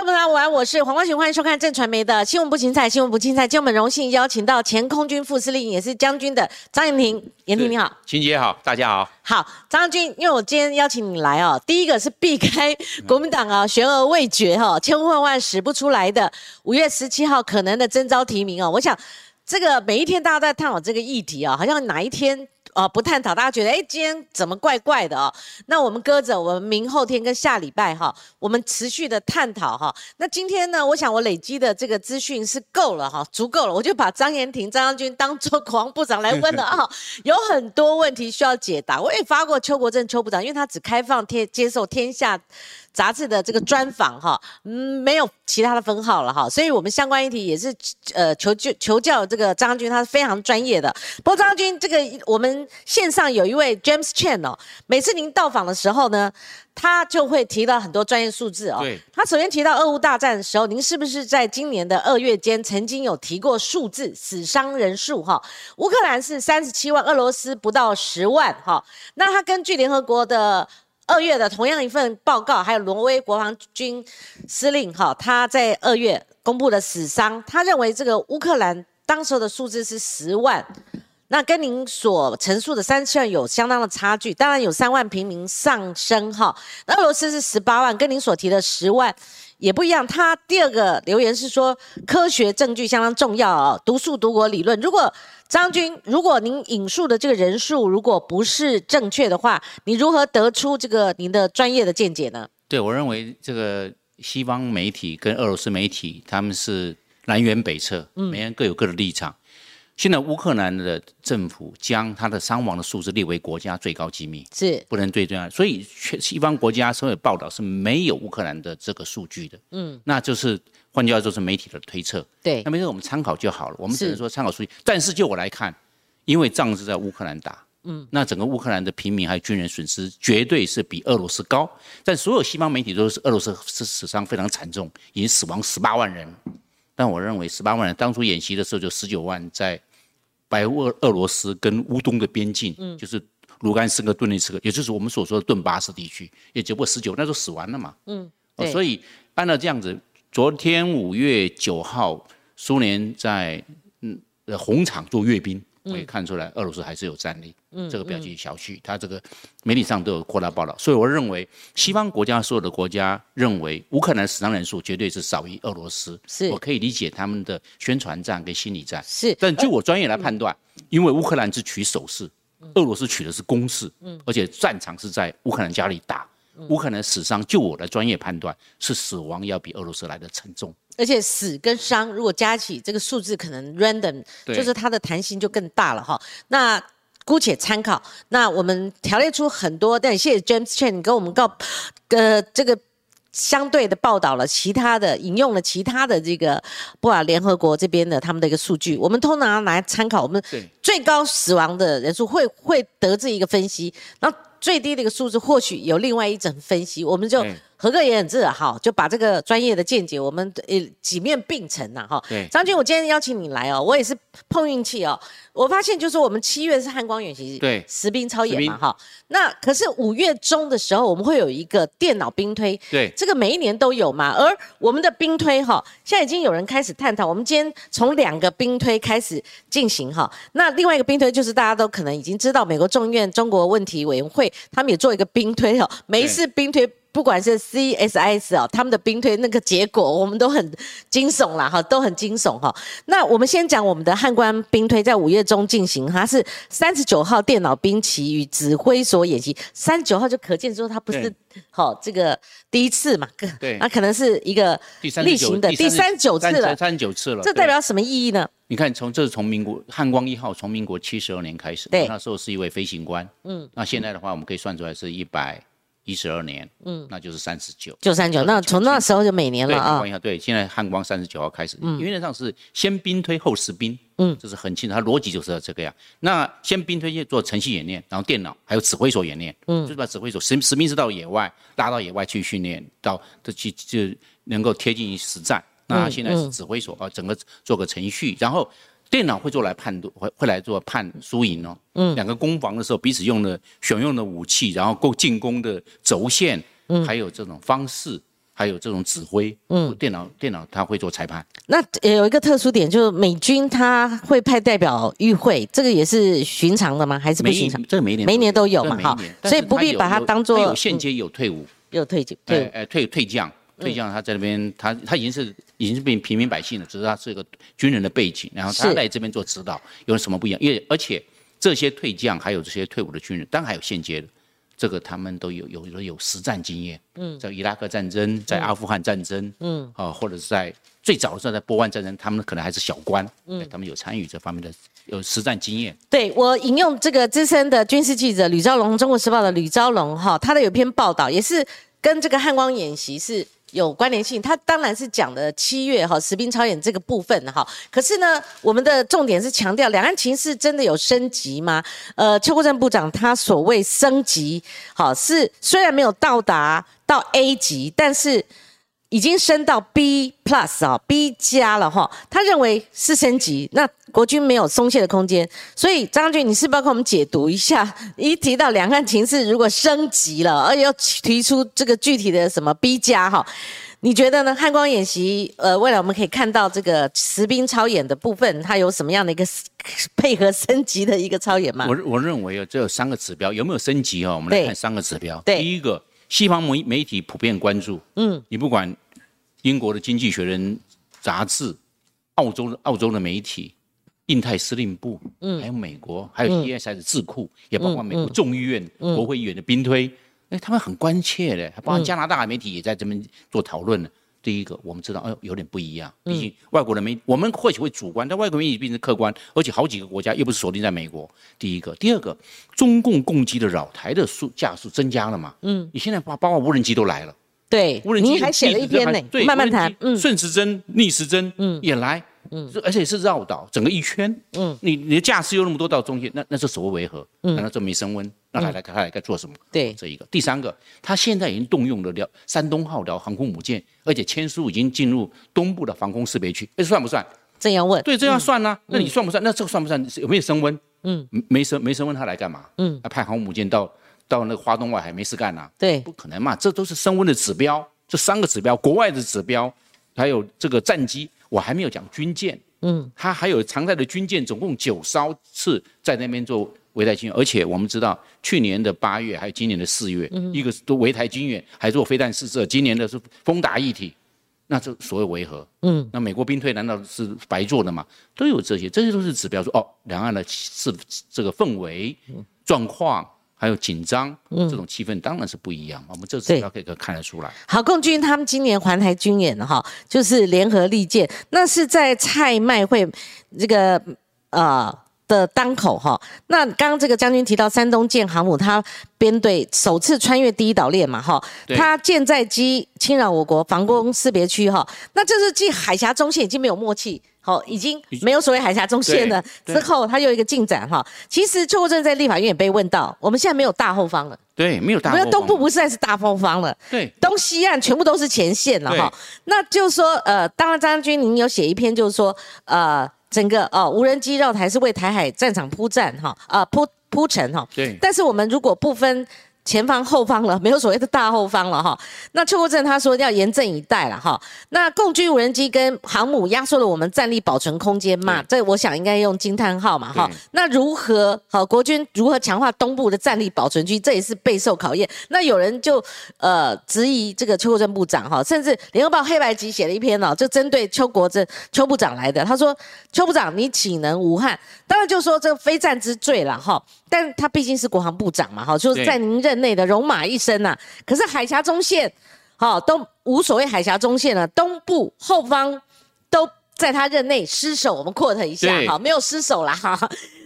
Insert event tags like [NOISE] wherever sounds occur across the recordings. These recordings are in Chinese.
观众朋友们，晚我是黄光群，欢迎收看正传媒的新闻不精彩，新闻不精彩。今天我们荣幸邀请到前空军副司令，也是将军的张延廷，延廷你好，秦姐好，大家好。好，张将军，因为我今天邀请你来哦，第一个是避开国民党啊悬而未决哈，千呼万唤使不出来的五月十七号可能的征召提名哦，我想这个每一天大家在探讨这个议题啊，好像哪一天。啊，不探讨，大家觉得哎，今天怎么怪怪的哦？那我们搁着，我们明后天跟下礼拜哈，我们持续的探讨哈。那今天呢，我想我累积的这个资讯是够了哈，足够了，我就把张延廷张将军当做 [LAUGHS] 国防部长来问了啊。有很多问题需要解答，我也发过邱国正邱部长，因为他只开放天接受天下。杂志的这个专访哈，嗯，没有其他的分号了哈，所以我们相关议题也是呃求救求教这个张军，他是非常专业的。不过张军这个我们线上有一位 James Chan 哦，每次您到访的时候呢，他就会提到很多专业数字哦。对。他首先提到俄乌大战的时候，您是不是在今年的二月间曾经有提过数字死伤人数哈？乌克兰是三十七万，俄罗斯不到十万哈。那他根据联合国的。二月的同样一份报告，还有挪威国防军司令哈，他在二月公布的死伤，他认为这个乌克兰当时的数字是十万，那跟您所陈述的三千万有相当的差距。当然有三万平民上升哈，那俄罗斯是十八万，跟您所提的十万。也不一样。他第二个留言是说，科学证据相当重要哦，独树独国理论。如果张军，如果您引述的这个人数如果不是正确的话，你如何得出这个您的专业的见解呢？对我认为，这个西方媒体跟俄罗斯媒体他们是南辕北辙，每人各有各的立场。现在乌克兰的政府将他的伤亡的数字列为国家最高机密，是不能最重要。所以西方国家所有报道是没有乌克兰的这个数据的。嗯，那就是换句话说，是媒体的推测。对，那没事，我们参考就好了。我们只能说参考数据。但是就我来看，因为仗是在乌克兰打，嗯，那整个乌克兰的平民还有军人损失绝对是比俄罗斯高。但所有西方媒体都是俄罗斯是死伤非常惨重，已经死亡十八万人。但我认为十八万人当初演习的时候就十九万在。白俄俄罗斯跟乌东的边境，嗯，就是卢甘斯克、顿涅茨克，也就是我们所说的顿巴斯地区，也只不过十九，那时候死完了嘛，嗯，所以按照这样子，昨天五月九号，苏联在嗯红场做阅兵。我也看出来，俄罗斯还是有战力，嗯这个表记小觑。他这个媒体上都有扩大报道，所以我认为西方国家所有的国家认为乌克兰死伤人数绝对是少于俄罗斯。是我可以理解他们的宣传战跟心理战。是，但就我专业来判断，因为乌克兰是取守势，俄罗斯取的是攻势，而且战场是在乌克兰家里打。乌克兰死伤，就我的专业判断，是死亡要比俄罗斯来的沉重。而且死跟伤如果加起这个数字，可能 random，就是它的弹性就更大了哈。那姑且参考。那我们条列出很多，但谢谢 James Chen 你跟我们告，呃，这个相对的报道了其他的，引用了其他的这个不管联合国这边的他们的一个数据，我们通常来参考。我们最高死亡的人数会会得这一个分析，那最低的一个数字或许有另外一种分析，我们就。何哥也很自豪，就把这个专业的见解，我们呃几面并成呐，哈。对，张军，我今天邀请你来哦，我也是碰运气哦。我发现就是我们七月是汉光演习，对，实兵超演嘛，哈。那可是五月中的时候，我们会有一个电脑兵推，对，这个每一年都有嘛。而我们的兵推哈，现在已经有人开始探讨。我们今天从两个兵推开始进行哈。那另外一个兵推就是大家都可能已经知道，美国众院中国问题委员会他们也做一个兵推哈，每一次兵推。不管是 CSIS 哦，他们的兵推那个结果，我们都很惊悚啦，哈，都很惊悚哈。那我们先讲我们的汉官兵推，在五月中进行，它是三十九号电脑兵棋与指挥所演习，三十九号就可见说它不是好这个第一次嘛，对，那可能是一个例行的第三十九次了，三十九次了，这代表什么意义呢？你看，从这是从民国汉光一号从民国七十二年开始，对，那时候是一位飞行官，嗯，那现在的话，我们可以算出来是一百。一十二年，嗯，那就是三十九，就三九。那从那时候就每年了啊。对，对，现在汉光三十九号开始，嗯，原则上是先兵推后实兵，嗯，这是很清楚，它逻辑就是这个样。那先兵推做程序演练，然后电脑还有指挥所演练，嗯，就是把指挥所实实兵是到野外拉到野外去训练，到这去就能够贴近于实战。那现在是指挥所啊，整个做个程序，然后。电脑会做来判断，会会来做判输赢哦。嗯，两个攻防的时候，彼此用的选用的武器，然后够进攻的轴线，嗯，还有这种方式，还有这种指挥，嗯，电脑电脑它会做裁判。那有一个特殊点，就是美军他会派代表与会，这个也是寻常的吗？还是不寻常？这每年每年都有嘛，哈，所以不必把它当做有现阶有退伍，有退伍，对，哎，退退将，退将他在那边，他他已经是已经是变平民百姓了，只是他是一个军人的背景，然后他来这边做指导，有什么不一样？因为而且这些退将还有这些退伍的军人，当然还有现阶的。这个他们都有有有有实战经验，嗯，在伊拉克战争，在阿富汗战争，嗯，啊，或者是在最早的时候在波湾战争，他们可能还是小官，嗯，他们有参与这方面的有实战经验。对我引用这个资深的军事记者吕昭龙，《中国时报》的吕昭龙，哈，他的有篇报道也是跟这个汉光演习是。有关联性，他当然是讲的七月哈实兵操演这个部分哈。可是呢，我们的重点是强调两岸情势真的有升级吗？呃，邱国正部长他所谓升级，好是虽然没有到达到 A 级，但是。已经升到 B plus 啊，B 加了哈，他认为是升级，那国军没有松懈的空间，所以张军，你是不是要跟我们解读一下？一提到两岸情势如果升级了，而要提出这个具体的什么 B 加哈，你觉得呢？汉光演习，呃，未来我们可以看到这个实兵操演的部分，它有什么样的一个配合升级的一个操演吗？我我认为啊，这有三个指标，有没有升级啊？我们来看三个指标，第一个。西方媒媒体普遍关注，嗯，你不管英国的《经济学人》杂志，澳洲的澳洲的媒体，印太司令部，嗯，还有美国，还有 E S I 的智库，也包括美国众议院、国会议员的兵推，哎，他们很关切的，包括加拿大媒体也在这边做讨论了。第一个，我们知道，哎，有点不一样。毕竟外国人媒，我们或许会主观，但外国媒体毕竟是客观，而且好几个国家又不是锁定在美国。第一个，第二个，中共攻击的扰台的数架数增加了嘛？嗯，你现在包包括无人机都来了。对，无人机还写了一篇呢，对慢慢谈。嗯，顺时针、逆时针，嗯，也来。嗯，而且是绕岛整个一圈，嗯，你你的架势又那么多到中间，那那是所谓维和，嗯，难道这没升温？那他来他来该做什么？对，这一个，第三个，他现在已经动用了辽山东号辽航空母舰，而且签书已经进入东部的防空识别区，这算不算？这样问？对，这样算呢？那你算不算？那这个算不算？有没有升温？嗯，没升没升温，他来干嘛？嗯，他派航空母舰到到那个华东外海没事干呐？对，不可能嘛，这都是升温的指标，这三个指标，国外的指标，还有这个战机，我还没有讲军舰。嗯，他还有常在的军舰，总共九艘次在那边做围台军演，而且我们知道，去年的八月还有今年的四月，一个是都围台军演，还做飞弹试射，今年的是风打一体，那这所谓维和，嗯，那美国兵退难道是白做的吗？都有这些，这些都是指标，说哦，两岸的是这个氛围状况。还有紧张，这种气氛当然是不一样。我们这次要可以看得出来。好，共军他们今年环台军演哈，就是联合利剑，那是在蔡麦会这个呃的当口哈。那刚刚这个将军提到山东舰航母，它编队首次穿越第一岛链嘛哈，它舰载机侵扰我国防空识别区哈，那这是继海峡中线已经没有默契。好，已经没有所谓海峡中线了。之后，它又一个进展哈。其实邱国正在立法院也被问到，我们现在没有大后方了。对，没有大。没有东部不再是大后方了。对，东西岸全部都是前线了哈。那就是说，呃，当然张将军您有写一篇，就是说，呃，整个哦无人机绕台是为台海战场铺战哈，啊铺铺陈哈。对。但是我们如果不分。前方后方了，没有所谓的大后方了哈。那邱国正他说要严阵以待了哈。那共军无人机跟航母压缩了我们战力保存空间嘛？这我想应该用惊叹号嘛哈。那如何好？国军如何强化东部的战力保存区？这也是备受考验。那有人就呃质疑这个邱国正部长哈，甚至联合报黑白集写了一篇哦，就针对邱国正邱部长来的。他说邱部长你岂能无憾？当然就说这个非战之罪了哈。但他毕竟是国航部长嘛哈，就是在您任。内的戎马一生呐，可是海峡中线，好都无所谓海峡中线了，东部后方都在他任内失守，我们 quote 一下哈，没有失守啦哈，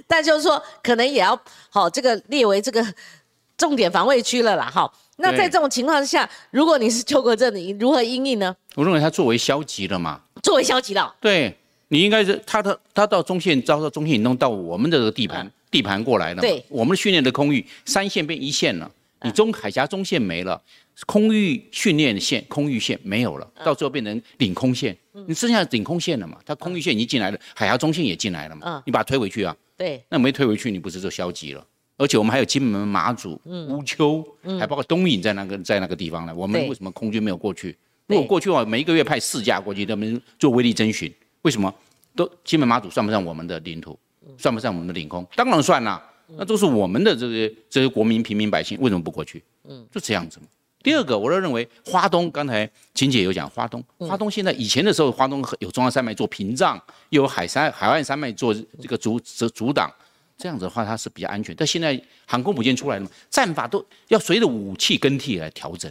但就是说可能也要好这个列为这个重点防卫区了啦哈。那在这种情况下，如果你是邱国正，你如何应应呢？我认为他作为消极了嘛，作为消极了，对你应该是他的他到中线遭到中线弄到我们的这个地盘地盘过来了，对，我们训练的空域三线变一线了。你中海峡中线没了，空域训练线、空域线没有了，到最后变成领空线，你剩下领空线了嘛？它空域线已经进来了，海峡中线也进来了嘛？你把它推回去啊？对，那没推回去，你不是就消极了？而且我们还有金门、马祖、乌丘，还包括东引在那个在那个地方呢。我们为什么空军没有过去？如果过去的话，每一个月派四架过去，他们做威力征询，为什么？都金门马祖算不上我们的领土，算不算我们的领空，当然算啦，那都是我们的这些这些国民平民百姓，为什么不过去？嗯，就这样子嘛。第二个，我都认为花东，刚才秦姐有讲花东，花东现在以前的时候，花东有中央山脉做屏障，又有海山海岸山脉做这个阻阻阻挡，这样子的话它是比较安全。但现在航空母舰出来了嘛，战法都要随着武器更替来调整。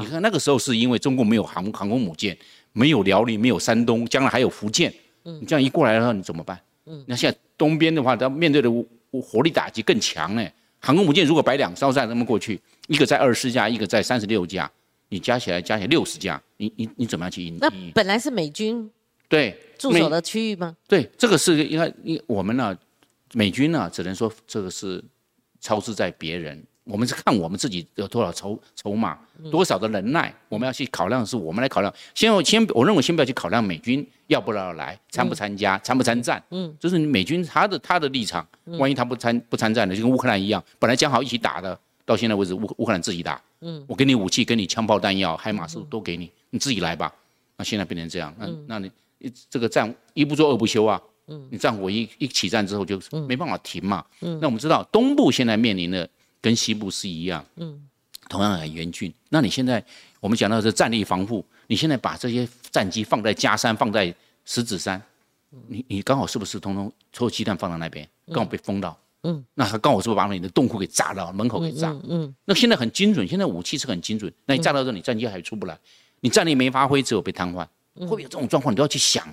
你看那个时候是因为中共没有航航空母舰，没有辽宁，没有山东，将来还有福建。你这样一过来的话，你怎么办？嗯，那现在东边的话，它面对的火力打击更强呢。航空母舰如果摆两艘在那么过去，一个在二十四架，一个在三十六架，你加起来加起来六十架，你你你怎么样去应那本来是美军对驻守的区域吗？对，这个是应该，因我们呢，美军呢，只能说这个是超支在别人。我们是看我们自己有多少筹筹码，多少的能耐，我们要去考量，是我们来考量。先我先，我认为先不要去考量美军要不要来，参不参加，参不参战。嗯，就是美军他的他的立场，万一他不参不参战的，就跟乌克兰一样，本来讲好一起打的，到现在为止乌乌克兰自己打。嗯，我给你武器，给你枪炮弹药，海马斯都给你，你自己来吧。那现在变成这样，那那你这个战一不做二不休啊。嗯，你战火一一起战之后就没办法停嘛。嗯，那我们知道东部现在面临的。跟西部是一样，嗯，同样很严峻。那你现在我们讲到是战力防护，你现在把这些战机放在嘉山，放在石子山，你你刚好是不是通通所有鸡蛋放到那边，刚好被封到，嗯，那他刚好是不是把你的洞库给炸到，门口给炸，嗯，那现在很精准，现在武器是很精准，那你炸到这，你战机还出不来，你战力没发挥，只有被瘫痪，会不会有这种状况？你都要去想。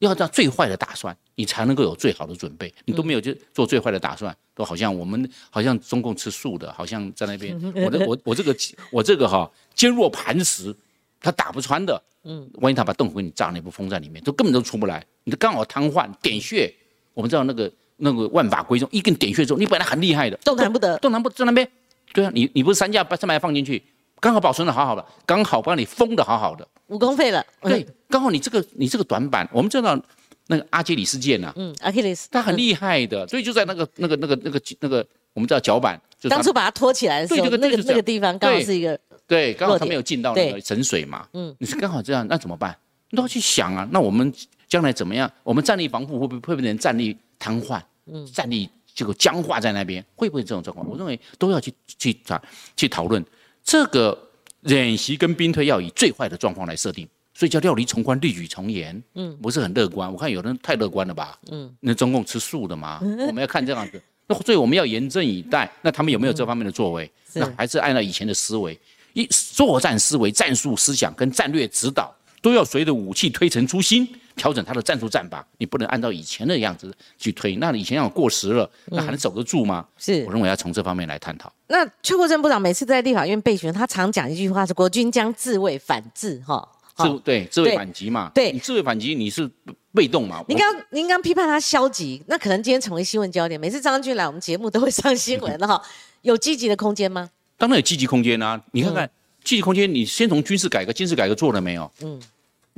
要做最坏的打算，你才能够有最好的准备。你都没有就做最坏的打算，都好像我们好像中共吃素的，好像在那边。我的我我这个我这个哈坚若磐石，他打不穿的。嗯，万一他把洞给你炸了，你不封在里面，都根本都出不来。你刚好瘫痪点穴，我们知道那个那个万法归宗，一根点穴之后，你本来很厉害的，动弹不得，动弹不在那边。对啊，你你不是三架把三百放进去，刚好保存的好好的，刚好把你封的好好的。武功废了，对，刚好你这个你这个短板，我们知道那个阿基里斯腱呐，嗯，阿基里斯，他很厉害的，所以就在那个那个那个那个那个，我们知道脚板，当初把它拖起来的时候，那个那个地方刚好是一个，对，刚好他没有进到那个神水嘛，嗯，你是刚好这样，那怎么办？你都要去想啊，那我们将来怎么样？我们站立防护会不会会变成战力瘫痪？嗯，战力这个僵化在那边，会不会这种状况？我认为都要去去啊去讨论这个。演习跟兵推要以最坏的状况来设定，所以叫料理从宽，力举从严。嗯，不是很乐观。我看有人太乐观了吧？嗯，那中共吃素的嘛？[LAUGHS] 我们要看这样子。那所以我们要严阵以待。那他们有没有这方面的作为？那还是按照以前的思维，一作战思维、战术思想跟战略指导都要随着武器推陈出新。调整他的战术战法，你不能按照以前的样子去推。那以前要过时了，那还能守得住吗？是，我认为要从这方面来探讨。那邱国正部长每次在立法院备询，他常讲一句话是“国军将自卫反制”哈。自对自卫反击嘛。对，你自卫反击你是被动嘛？您刚您刚批判他消极，那可能今天成为新闻焦点。每次张军来我们节目都会上新闻的哈。有积极的空间吗？当然有积极空间啊！你看看积极空间，你先从军事改革、军事改革做了没有？嗯。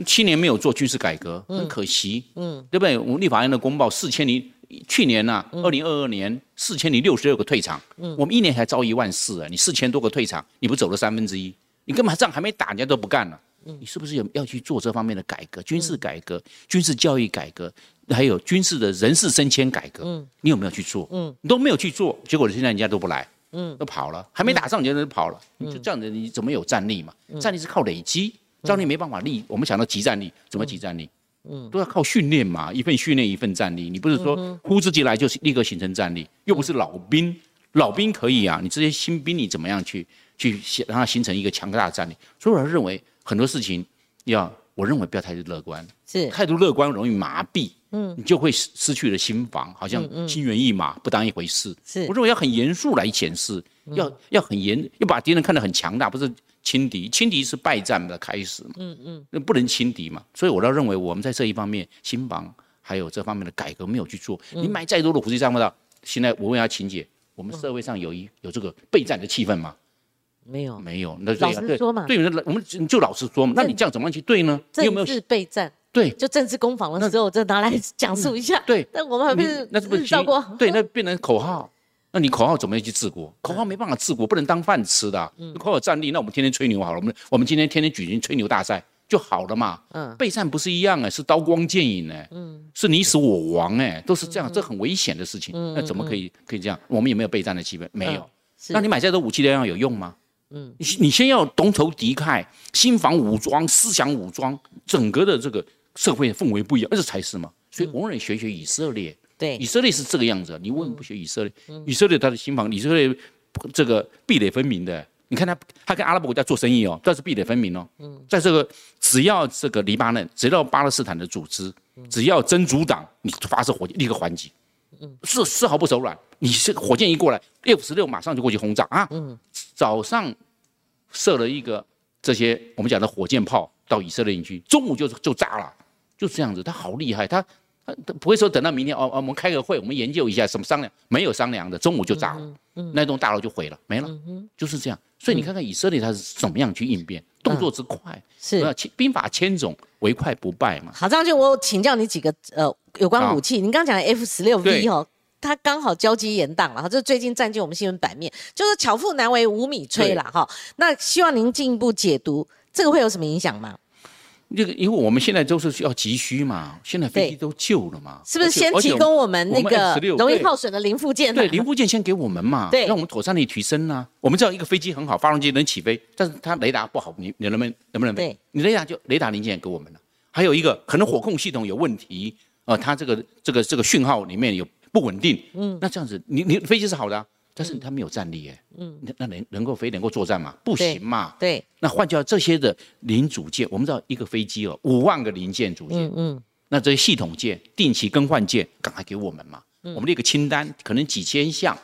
七年没有做军事改革，很可惜，嗯，对不对？我们立法院的公报四千零，去年呐，二零二二年四千零六十六个退场，嗯，我们一年才招一万四啊，你四千多个退场，你不走了三分之一，你根本仗还没打，人家都不干了？你是不是有要去做这方面的改革？军事改革、军事教育改革，还有军事的人事升迁改革，嗯，你有没有去做？嗯，你都没有去做，结果现在人家都不来，嗯，都跑了，还没打仗，人家就跑了，你就这样子，你怎么有战力嘛？战力是靠累积。战力没办法立，我们想到集战力，怎么集战力？嗯，都要靠训练嘛，一份训练一份战力。你不是说呼之即来就是立刻形成战力，又不是老兵，老兵可以啊，你这些新兵你怎么样去去让它形成一个强大的战力？所以我认为很多事情要，我认为不要太乐观，是态度乐观容易麻痹，嗯，你就会失失去了心防，好像心猿意马，不当一回事。是，我认为要很严肃来检视，要要很严，要把敌人看得很强大，不是。轻敌，轻敌是败战的开始嘛？嗯嗯，那不能轻敌嘛。所以我倒认为，我们在这一方面，心房还有这方面的改革没有去做。你买再多的武器，战不到。现在我问下秦姐，我们社会上有一有这个备战的气氛吗？没有，没有。那老实说嘛，对，我们就老实说嘛。那你这样怎么样去对呢？政治备战，对，就政治攻防的时候，就拿来讲述一下。对，但我们还不是那是不是照过？对，那变成口号。那你口号怎么样去治国？口号没办法治国，不能当饭吃的。口号战力，那我们天天吹牛好了。我们我们今天天天举行吹牛大赛就好了嘛。嗯，备战不是一样哎，是刀光剑影哎，嗯，是你死我亡哎，都是这样，这很危险的事情。那怎么可以可以这样？我们有没有备战的气氛？没有。那你买再多武器都要有用吗？嗯，你你先要同仇敌忾，心防武装，思想武装，整个的这个社会氛围不一样，这才是嘛。所以我们学学以色列，对，以色列是这个样子。你为什么不学以色列？以色列他的心防，以色列这个壁垒分明的。你看他，他跟阿拉伯国家做生意哦，但是壁垒分明哦。嗯，在这个只要这个黎巴嫩，只要巴勒斯坦的组织，只要真主党，你发射火箭立刻还击。嗯，是丝毫不手软。你是火箭一过来，F 十六马上就过去轰炸啊。嗯，早上。射了一个这些我们讲的火箭炮到以色列营区，中午就就炸了，就这样子。他好厉害，他他不会说等到明天哦哦，我们开个会，我们研究一下什么商量，没有商量的，中午就炸了，那栋大楼就毁了，没了，就是这样。所以你看看以色列他是怎么样去应变，动作之快，是兵法千种，唯快不败嘛。好，张就我请教你几个呃有关武器，您刚刚讲的 F 十六 V 哦。它刚好交接延档了哈，这最近占据我们新闻版面，就是巧妇难为无米炊了哈。那希望您进一步解读，这个会有什么影响吗？这个因为我们现在都是要急需嘛，现在飞机都旧了嘛，是不是先提供我们那个容易耗损的零附件？对，零附件先给我们嘛，对，让我们妥善的提升呢。我们知道一个飞机很好，发动机能起飞，但是它雷达不好，你你能不能能不能飞？你雷达就雷达零件给我们了。还有一个可能火控系统有问题，呃，它这个这个这个讯号里面有。不稳定，嗯，那这样子，你你飞机是好的，但是它没有战力，哎，嗯，那那能能够飞能够作战吗？不行嘛，对。那换掉这些的零组件，我们知道一个飞机哦，五万个零件组件，嗯嗯，那这些系统件、定期更换件，赶快给我们嘛，我们列个清单，可能几千项，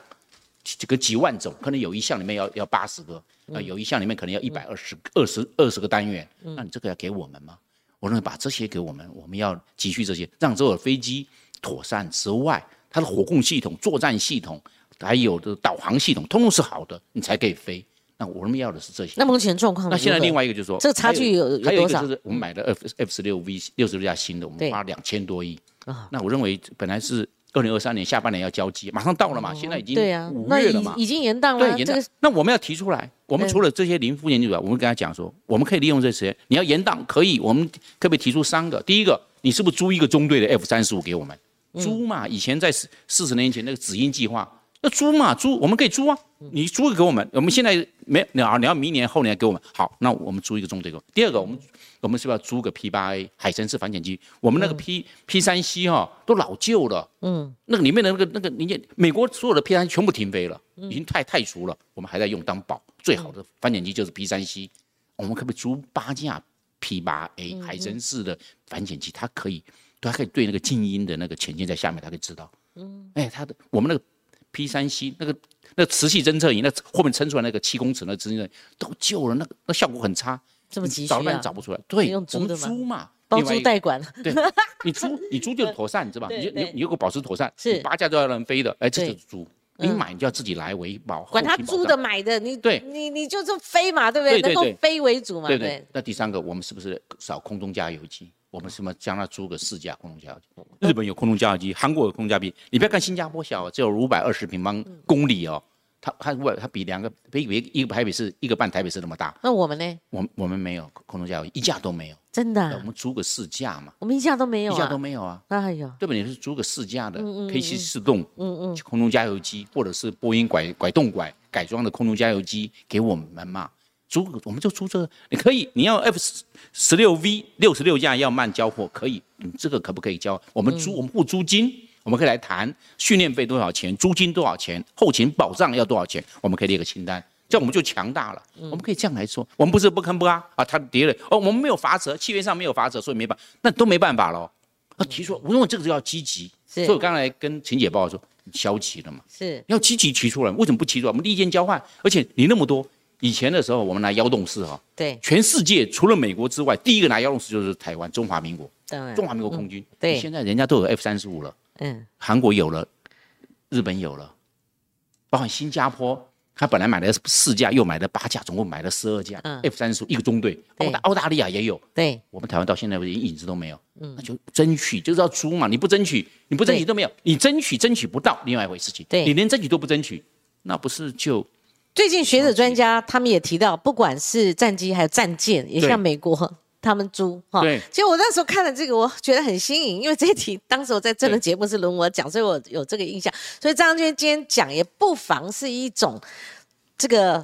这个几万种，可能有一项里面要要八十个，啊，有一项里面可能要一百二十二十二十个单元，那你这个要给我们吗？我认为把这些给我们，我们要急需这些，让这个飞机妥善之外。它的火控系统、作战系统，还有的导航系统，通通是好的，你才可以飞。那我们要的是这些。那目前状况？那现在另外一个就是说，这个差距有还有一个就是我们买的 F F 十六 V 六十六架新的，我们花两千多亿。啊，那我认为本来是二零二三年下半年要交机，马上到了嘛，现在已经对啊五月了嘛，已经延档了。对，延档。那我们要提出来，我们除了这些零附件之外，我们跟他讲说，我们可以利用这些，你要延档可以，我们可不可以提出三个？第一个，你是不是租一个中队的 F 三十五给我们？租嘛，以前在四四十年前那个紫英计划，那租嘛租，我们可以租啊，你租给我们，我们现在没你要你要明年后年给我们，好，那我们租一个中队个。第二个，我们我们是不是要租个 P 八 A 海神式反潜机？我们那个 P P 三 C 哈都老旧了，嗯，那个里面的那个那个零件，美国所有的 P 三全部停飞了，已经太太熟了，我们还在用当宝，最好的反潜机就是 P 三 C，我们可不可以租八架 P 八 A 海神式的反潜机？它可以。它可以对那个静音的那个潜舰在下面，它可以知道。嗯，哎，它的我们那个 P 三 C 那个那磁系侦测仪，那后面撑出来那个七公尺那磁性都旧了，那个那效果很差。这么急找半天找不出来。对，我们租嘛，包租代管。对，[LAUGHS] 你租你租就妥善，知道吧？你你你如果保持妥善，是八架都要能飞的，哎，这就是租。你买你就要自己来维保，管他租的买的，你对，你你就这飞嘛，对不对？能够飞为主嘛。对对。那第三个，我们是不是少空中加油机？我们什么将它租个四架空中加油机？日本有空中加油机，韩国有空中加油机。你不要看新加坡小，只有五百二十平方公里哦。它它外它比两个比比一个台北市一个半台北市那么大。那我们呢？我我们没有空中加油，一架都没有。真的？我们租个四架嘛。我们一架都没有。一架都没有啊。那还有，对吧？你是租个四架的 K C 四动，嗯嗯，空中加油机，或者是波音拐拐动拐改装的空中加油机给我们嘛。租我们就租这个，你可以，你要 F 十六 V 六十六架要慢交货，可以，你这个可不可以交？我们租，我们付租金，我们可以来谈训练费多少钱，租金多少钱，后勤保障要多少钱，我们可以列个清单，这样我们就强大了。我们可以这样来说，我们不是不吭不啊啊，他敌人哦，我们没有罚则，契约上没有罚则，所以没办，那都没办法了。啊，提出，我认为这个就要积极。所以我刚才跟秦姐报告说，消极了嘛，是要积极提出来，为什么不提出来？我们利剑交换，而且你那么多。以前的时候，我们拿幺洞四哈，对，全世界除了美国之外，第一个拿幺洞四就是台湾中华民国，中华民国空军。对，现在人家都有 F 三十五了，嗯，韩国有了，日本有了，包括新加坡他本来买了四架，又买了八架，总共买了十二架 F 三十五，一个中队。澳大澳大利亚也有，对，我们台湾到现在连影子都没有。嗯，那就争取就是要租嘛，你不争取，你不争取都没有，你争取争取不到，另外一回事情。对，你连争取都不争取，那不是就？最近学者专家他们也提到，不管是战机还有战舰，也像美国他们租哈。对。其实我那时候看了这个，我觉得很新颖，因为这一题当时我在这个节目是轮我讲，所以我有这个印象。所以张军今天讲也不妨是一种这个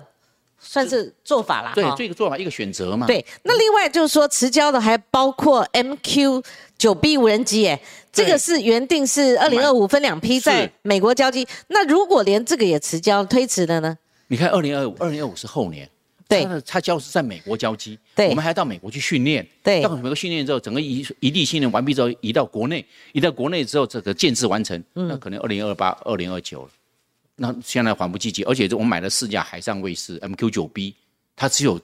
算是做法啦。对，这个做法一个选择嘛。对。那另外就是说，持交的还包括 MQ 九 B 无人机，哎，这个是原定是二零二五分两批在美国交机。那如果连这个也持交推迟了呢？你看，二零二五、二零二五是后年，对，他交是在美国交机，对，我们还要到美国去训练，对，到美国训练之后，整个一一地训练完毕之后，移到国内，移到国内之后，这个建制完成，那可能二零二八、二零二九了，那现在缓不积极，而且我买了四架海上卫士 MQ 九 B，它只有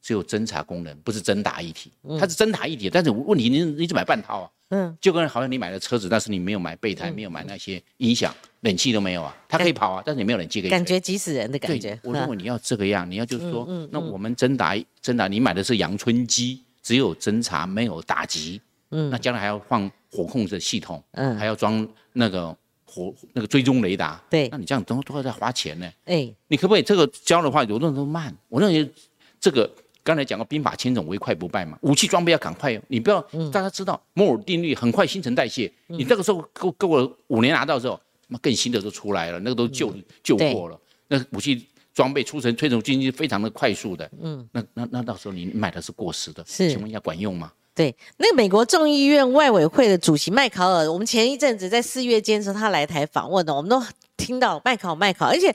只有侦察功能，不是侦打一体，它是侦打一体，但是问题你你只买半套啊。嗯，就跟好像你买了车子，但是你没有买备胎，没有买那些音响、冷气都没有啊。它可以跑啊，但是你没有冷气可以。感觉急死人的感觉。我认为你要这个样，你要就是说，那我们真打真打，你买的是阳春机，只有侦查没有打击。嗯，那将来还要放火控的系统，嗯，还要装那个火那个追踪雷达。对，那你这样都都要在花钱呢。哎，你可不可以这个交的话，有的都慢。我认为这个。刚才讲过兵法千种，唯快不败嘛。武器装备要赶快，你不要大家知道摩尔定律很快新陈代谢。你这个时候够够了五年拿到之后，那更新的都出来了，那个都旧旧货了。那武器装备出成推崇经济非常的快速的。嗯，那那那到时候你买的是过时的，是请问一下管用吗？对，那个美国众议院外委会的主席麦考尔，我们前一阵子在四月间时候他来台访问的，我们都听到麦考麦考，而且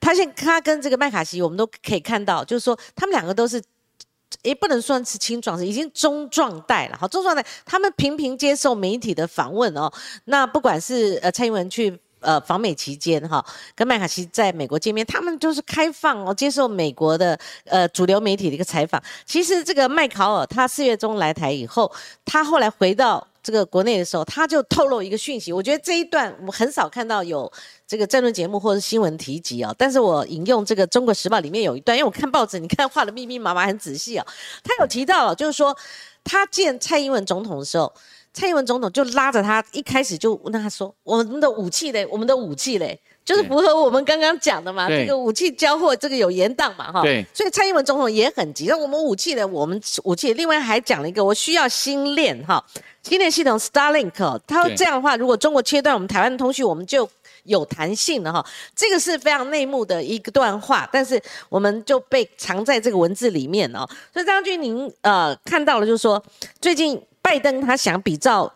他现他跟这个麦卡锡，我们都可以看到，就是说他们两个都是。也不能算是青壮，是已经中壮代了。好，中壮代，他们频频接受媒体的访问哦。那不管是呃蔡英文去呃访美期间哈，跟麦卡锡在美国见面，他们就是开放哦，接受美国的呃主流媒体的一个采访。其实这个麦考尔他四月中来台以后，他后来回到。这个国内的时候，他就透露一个讯息，我觉得这一段我很少看到有这个争论节目或者新闻提及哦。但是我引用这个《中国时报》里面有一段，因为我看报纸，你看画的密密麻麻很仔细哦。他有提到，就是说他见蔡英文总统的时候，蔡英文总统就拉着他，一开始就问他说：“我们的武器嘞，我们的武器嘞。”就是符合我们刚刚讲的嘛，这个武器交货这个有延宕嘛，哈，对，所以蔡英文总统也很急，那我们武器嘞？我们武器另外还讲了一个，我需要新链哈，新链系统 Starlink，他说这样的话，如果中国切断我们台湾的通讯，我们就有弹性了哈，这个是非常内幕的一个段话，但是我们就被藏在这个文字里面哦。所以张军，您呃看到了，就是说最近拜登他想比照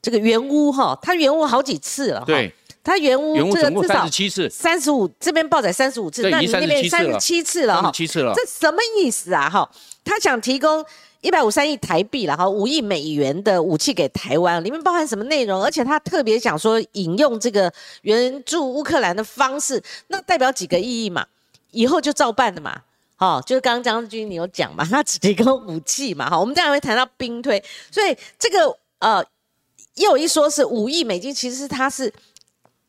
这个原屋哈，他原屋好几次了，对。他原屋这个至少次，三十五这边报载三十五次，那你那边三十七次了哈，七次了，这什么意思啊？哈，他想提供一百五三亿台币了哈，五亿美元的武器给台湾，里面包含什么内容？而且他特别想说引用这个援助乌克兰的方式，那代表几个意义嘛？以后就照办的嘛？好，就是刚刚将军你有讲嘛，[LAUGHS] 他只提供武器嘛？哈，我们待会会谈到兵推，所以这个呃，又一说是五亿美金，其实是他是。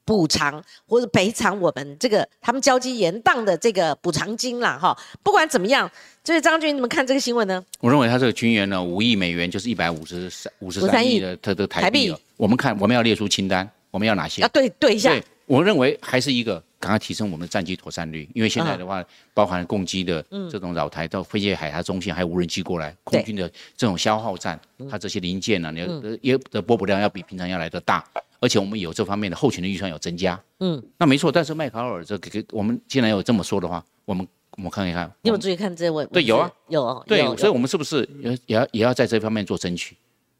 补偿或者赔偿我们这个他们交机延宕的这个补偿金啦，哈，不管怎么样，就是张军，你们看这个新闻呢？我认为他这个军援呢，五亿美元就是一百五十三五十三亿的特的台币。我们看我们要列出清单，我们要哪些？要对对一下。对，我认为还是一个赶快提升我们的战机妥善率，因为现在的话，包含攻击的这种扰台到飞机海峡中线，还有无人机过来，空军的这种消耗战，它这些零件呢，你也的波补量要比平常要来的大。而且我们有这方面的后勤的预算有增加，嗯，那没错。但是麦考尔这给我们既然有这么说的话，我们我们看一看，你有注意看这位？对，有啊，有。对，所以我们是不是也也要也要在这方面做争取？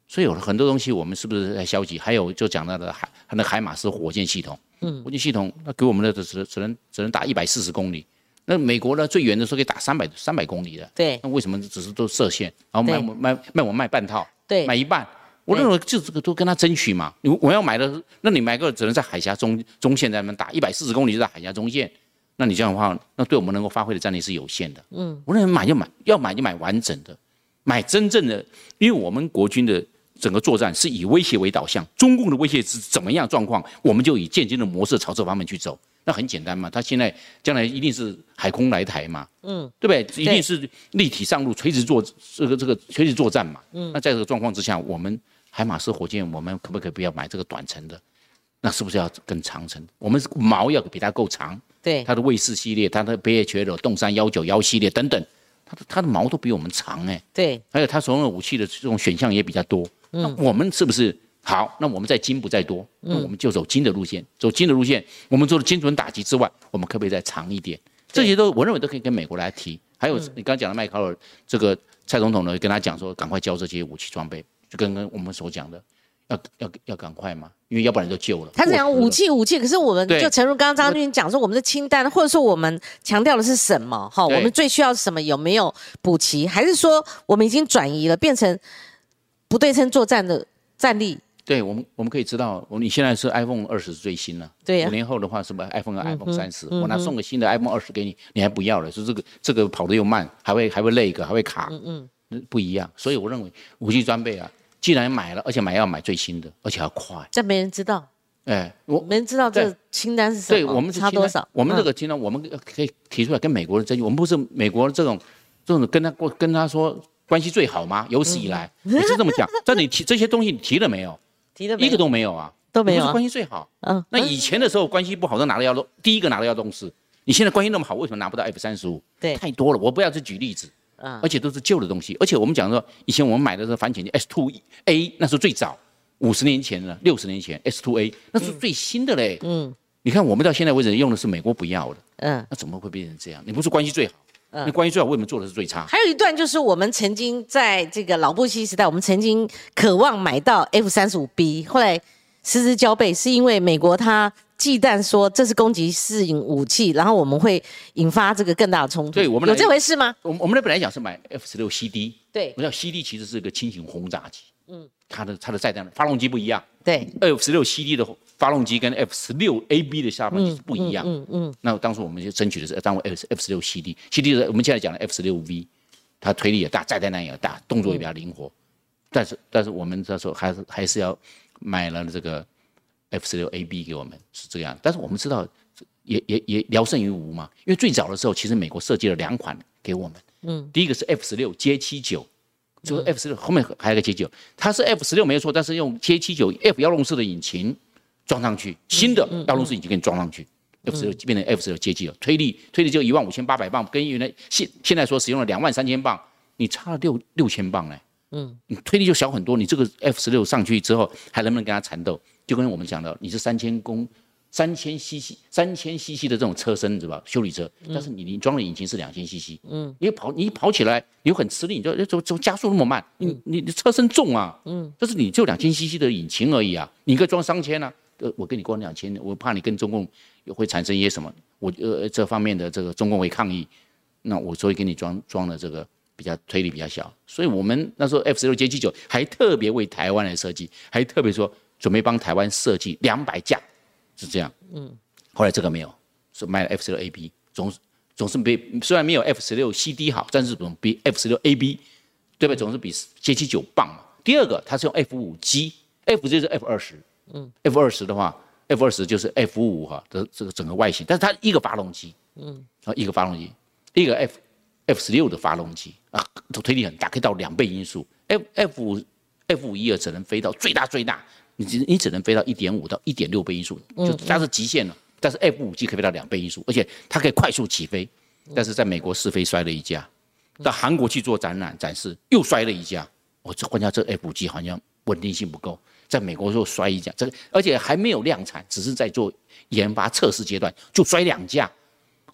所以有了很多东西，我们是不是在消极？还有就讲到的海，它的海马斯火箭系统，嗯，火箭系统那给我们的只只能只能打一百四十公里，那美国呢最远的时候可以打三百三百公里的，对。那为什么只是都设限，然后卖我卖卖我卖半套，对，买一半？我认为就这个都跟他争取嘛，你我要买的，那你买个只能在海峡中中线在那边打，一百四十公里就在海峡中线，那你这样的话，那对我们能够发挥的战力是有限的。嗯，我认为买就买，要买就买完整的，买真正的，因为我们国军的整个作战是以威胁为导向，中共的威胁是怎么样状况，我们就以渐进的模式朝这方面去走。那很简单嘛，他现在将来一定是海空来台嘛，嗯，对不对？一定是立体上路，垂直作这个这个垂直作战嘛，嗯，那在这个状况之下，我们海马斯火箭，我们可不可以不要买这个短程的？那是不是要更长程？我们毛要比它够长，对，它的卫士系列，它的北野犬的洞山幺九幺系列等等，它的它的毛都比我们长哎，对，还有它所用的武器的这种选项也比较多，那我们是不是好？那我们在精不在多，那我们就走精的路线，走精的路线，我们做了精准打击之外，我们可不可以再长一点？这些都我认为都可以跟美国来提。还有你刚刚讲的麦考尔，这个蔡总统呢跟他讲说，赶快交这些武器装备，就跟跟我们所讲的。要要要赶快嘛，因为要不然就旧了。他讲武器武器，可是我们就诚如刚刚张军讲说，我们的清单或者说我们强调的是什么？哈，我们最需要什么？有没有补齐？还是说我们已经转移了，变成不对称作战的战力？对我们我们可以知道，我你现在是 iPhone 二十最新了，对呀。五年后的话，什么 iPhone 和 iPhone 三十？我拿送个新的 iPhone 二十给你，你还不要了？说这个这个跑得又慢，还会还会累个，还会卡，嗯嗯，不一样。所以我认为武器装备啊。既然买了，而且买要买最新的，而且要快，这没人知道。哎，我没人知道这清单是什么。对我们差多少？我们这个清单，我们可以提出来跟美国人争议。我们不是美国这种这种跟他过跟他说关系最好吗？有史以来你是这么讲。[LAUGHS] 但你提这些东西，你提了没有？提了一个都没有啊，都没有。关系最好。嗯。那以前的时候关系不好，都拿了要动，第一个拿了要动是。你现在关系那么好，为什么拿不到 F 三十五？对，太多了。我不要去举例子。而且都是旧的东西，而且我们讲说，以前我们买的是反潜机 S two A，那是最早五十年前了，六十年前 S two A 那是最新的嘞。嗯，你看我们到现在为止用的是美国不要的。嗯，那怎么会变成这样？你不是关系最好？嗯，那关系最好为什么做的是最差？还有一段就是我们曾经在这个老布希时代，我们曾经渴望买到 F 三十五 B，后来失之交臂，是因为美国它。忌惮说这是攻击式武器，然后我们会引发这个更大的冲突。对我们有这回事吗？我我们的本来讲是买 F 十六 CD，对，我们叫 CD 其实是一个轻型轰炸机，嗯，它的它的载弹发动机不一样，对，F 十六 CD 的发动机跟 F 十六 AB 的下半机是不一样，嗯嗯，那当时我们就争取的是当 F F 十六 CD，CD 的我们现在讲的 F 十六 V，它推力也大，载弹量也大，动作也比较灵活，但是但是我们这时候还是还是要买了这个。F 十六 AB 给我们是这样，但是我们知道也也也聊胜于无嘛，因为最早的时候其实美国设计了两款给我们，嗯，第一个是 F 十六 J 七九，就是 F 十六后面还有个 J 九，它是 F 十六没有错，但是用 J 七九 F 幺龙式的引擎装上去，新的道路是已经给你装上去，F 十六变成 F 十六 J 七九，推力推力就一万五千八百磅，跟原来现现在所使用的两万三千磅，你差了六六千磅嘞，嗯，你推力就小很多，你这个 F 十六上去之后还能不能跟它缠斗？就跟我们讲的，你是三千公三千 cc 三千 cc 的这种车身，是吧？修理车，但是你你装的引擎是两千 cc，嗯，你跑你跑起来你很吃力，你就怎么怎么加速那么慢？你你的车身重啊，嗯，但是你就两千 cc 的引擎而已啊，你可以装三千啊，呃，我跟你光两千，我怕你跟中共会产生一些什么，我呃这方面的这个中共会抗议，那我所以给你装装了这个比较推力比较小，所以我们那时候 F 十六歼七九还特别为台湾来设计，还特别说。准备帮台湾设计两百架，是这样。嗯，后来这个没有，是卖了 F 十六 AB，总总是比虽然没有 F 十六 CD 好，但是总比 F 十六 AB，对不对？总是比歼七九棒嘛。第二个，它是用 F 五 G，F 就是 F 二十，嗯，F 二十的话，F 二十就是 F 五哈的这个整个外形，但是它一个发动机，嗯，啊一个发动机，一个 F F 十六的发动机啊，推力很大，可以到两倍音速。F F 五 F 五一二只能飞到最大最大。你只你只能飞到一点五到一点六倍音速，就它是极限了。但是 F 五 G 可以飞到两倍音速，而且它可以快速起飞。但是在美国试飞摔了一架，到韩国去做展览展示又摔了一架。我这关键这 F 五 G 好像稳定性不够，在美国就摔一架，这个而且还没有量产，只是在做研发测试阶段就摔两架，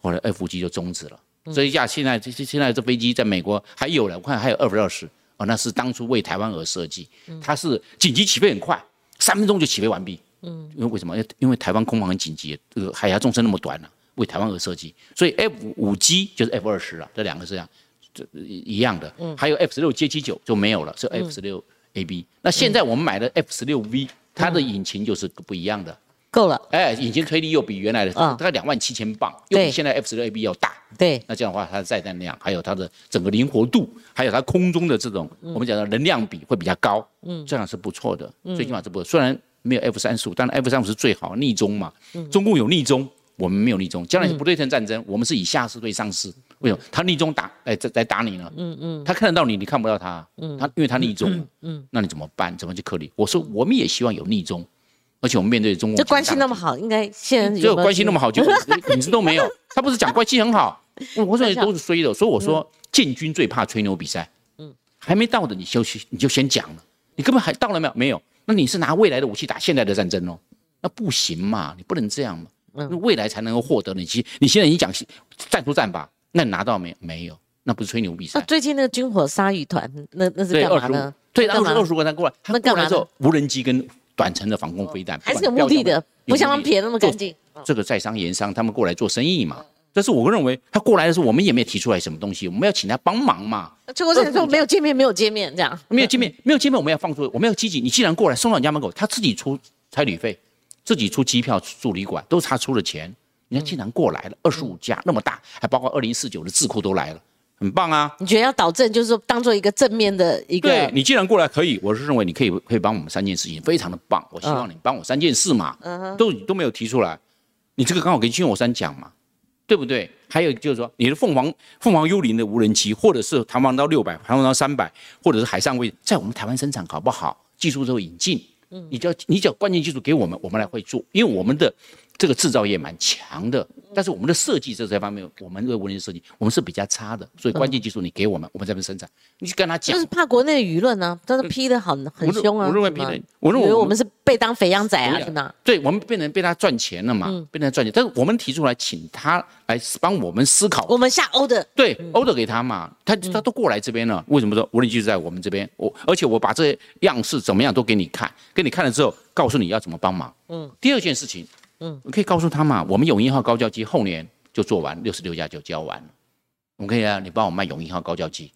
后来 F 五 G 就终止了。这一架现在这现在这飞机在美国还有了，我看还有二百二十哦，那是当初为台湾而设计，它是紧急起飞很快。三分钟就起飞完毕，嗯，因为为什么？因为台湾空防很紧急，这个海峡纵深那么短呢，为台湾而设计，所以 F 五 G 就是 F 二十了，这两个是这样，这一样的。嗯，还有 F 十六 J 七九就没有了，是 F 十六 AB。那现在我们买的 F 十六 V，它的引擎就是不一样的，够了。哎，引擎推力又比原来的大概两万七千磅，又比现在 F 十六 AB 要大。对，那这样的话，它的载弹量，还有它的整个灵活度，还有它空中的这种我们讲的能量比会比较高。嗯，这样是不错的，最起码是不错。虽然没有 F 三十五，但 F 三十五是最好逆中嘛。中共有逆中，我们没有逆中，将来是不对称战争，我们是以下士对上士。为什么他逆中打哎在在打你呢？嗯嗯，他看得到你，你看不到他。嗯，他因为他逆中，嗯，那你怎么办？怎么去克你？我说我们也希望有逆中，而且我们面对中国，这关系那么好，应该现在这关系那么好，就影子都没有。[LAUGHS] 他不是讲关系很好，我说都是衰的。所以我说建军最怕吹牛比赛。嗯，还没到的你休息，你就先讲了，你根本还到了没有？没有，那你是拿未来的武器打现在的战争哦？那不行嘛，你不能这样嘛。嗯，未来才能够获得你。其你现在已经讲战术战吧。那你拿到没有？没有，那不是吹牛比赛。那最近那个军火鲨鱼团，那那是干嘛呢？对，二十二十个他过来，他过来之后，无人机跟短程的防空飞弹，还是有目的的，不像他们撇那么干净。这个在商言商，他们过来做生意嘛。但是我认为他过来的时候，我们也没有提出来什么东西，我们要请他帮忙嘛。结果是说没有见面，没有见面这样。没有见面，没有见面，我们要放出，我们要积极。你既然过来送到你家门口，他自己出差旅费，自己出机票住旅馆，都是他出的钱。人家竟然过来了，二十五家那么大，还包括二零四九的智库都来了，很棒啊！你觉得要导正，就是说当做一个正面的一个。对你既然过来可以，我是认为你可以可以帮我们三件事情，非常的棒。我希望你帮我三件事嘛，都都没有提出来，你这个刚好跟金火山讲嘛，对不对？还有就是说你的凤凰凤凰幽灵的无人机，或者是弹簧刀六百、弹簧刀三百，或者是海上卫，在我们台湾生产好不好？技术都引进，嗯，你叫你叫关键技术给我们，我们来会做，因为我们的。这个制造业蛮强的，但是我们的设计这这方面，我们的无人机设计我们是比较差的，所以关键技术你给我们，我们这边生产。你去跟他讲，就是怕国内舆论呢，但是批的很很凶啊。我认为批的，我认为我们是被当肥羊仔啊，是吗？对，我们变成被他赚钱了嘛，变成赚钱。但是我们提出来，请他来帮我们思考。我们下 order，对，order 给他嘛，他他都过来这边了，为什么说无人机在我们这边？我而且我把这些样式怎么样都给你看，给你看了之后，告诉你要怎么帮忙。嗯，第二件事情。嗯，你可以告诉他嘛，我们永一号高教机后年就做完，六十六架就交完了。我们可以啊，你帮我卖永一号高教机。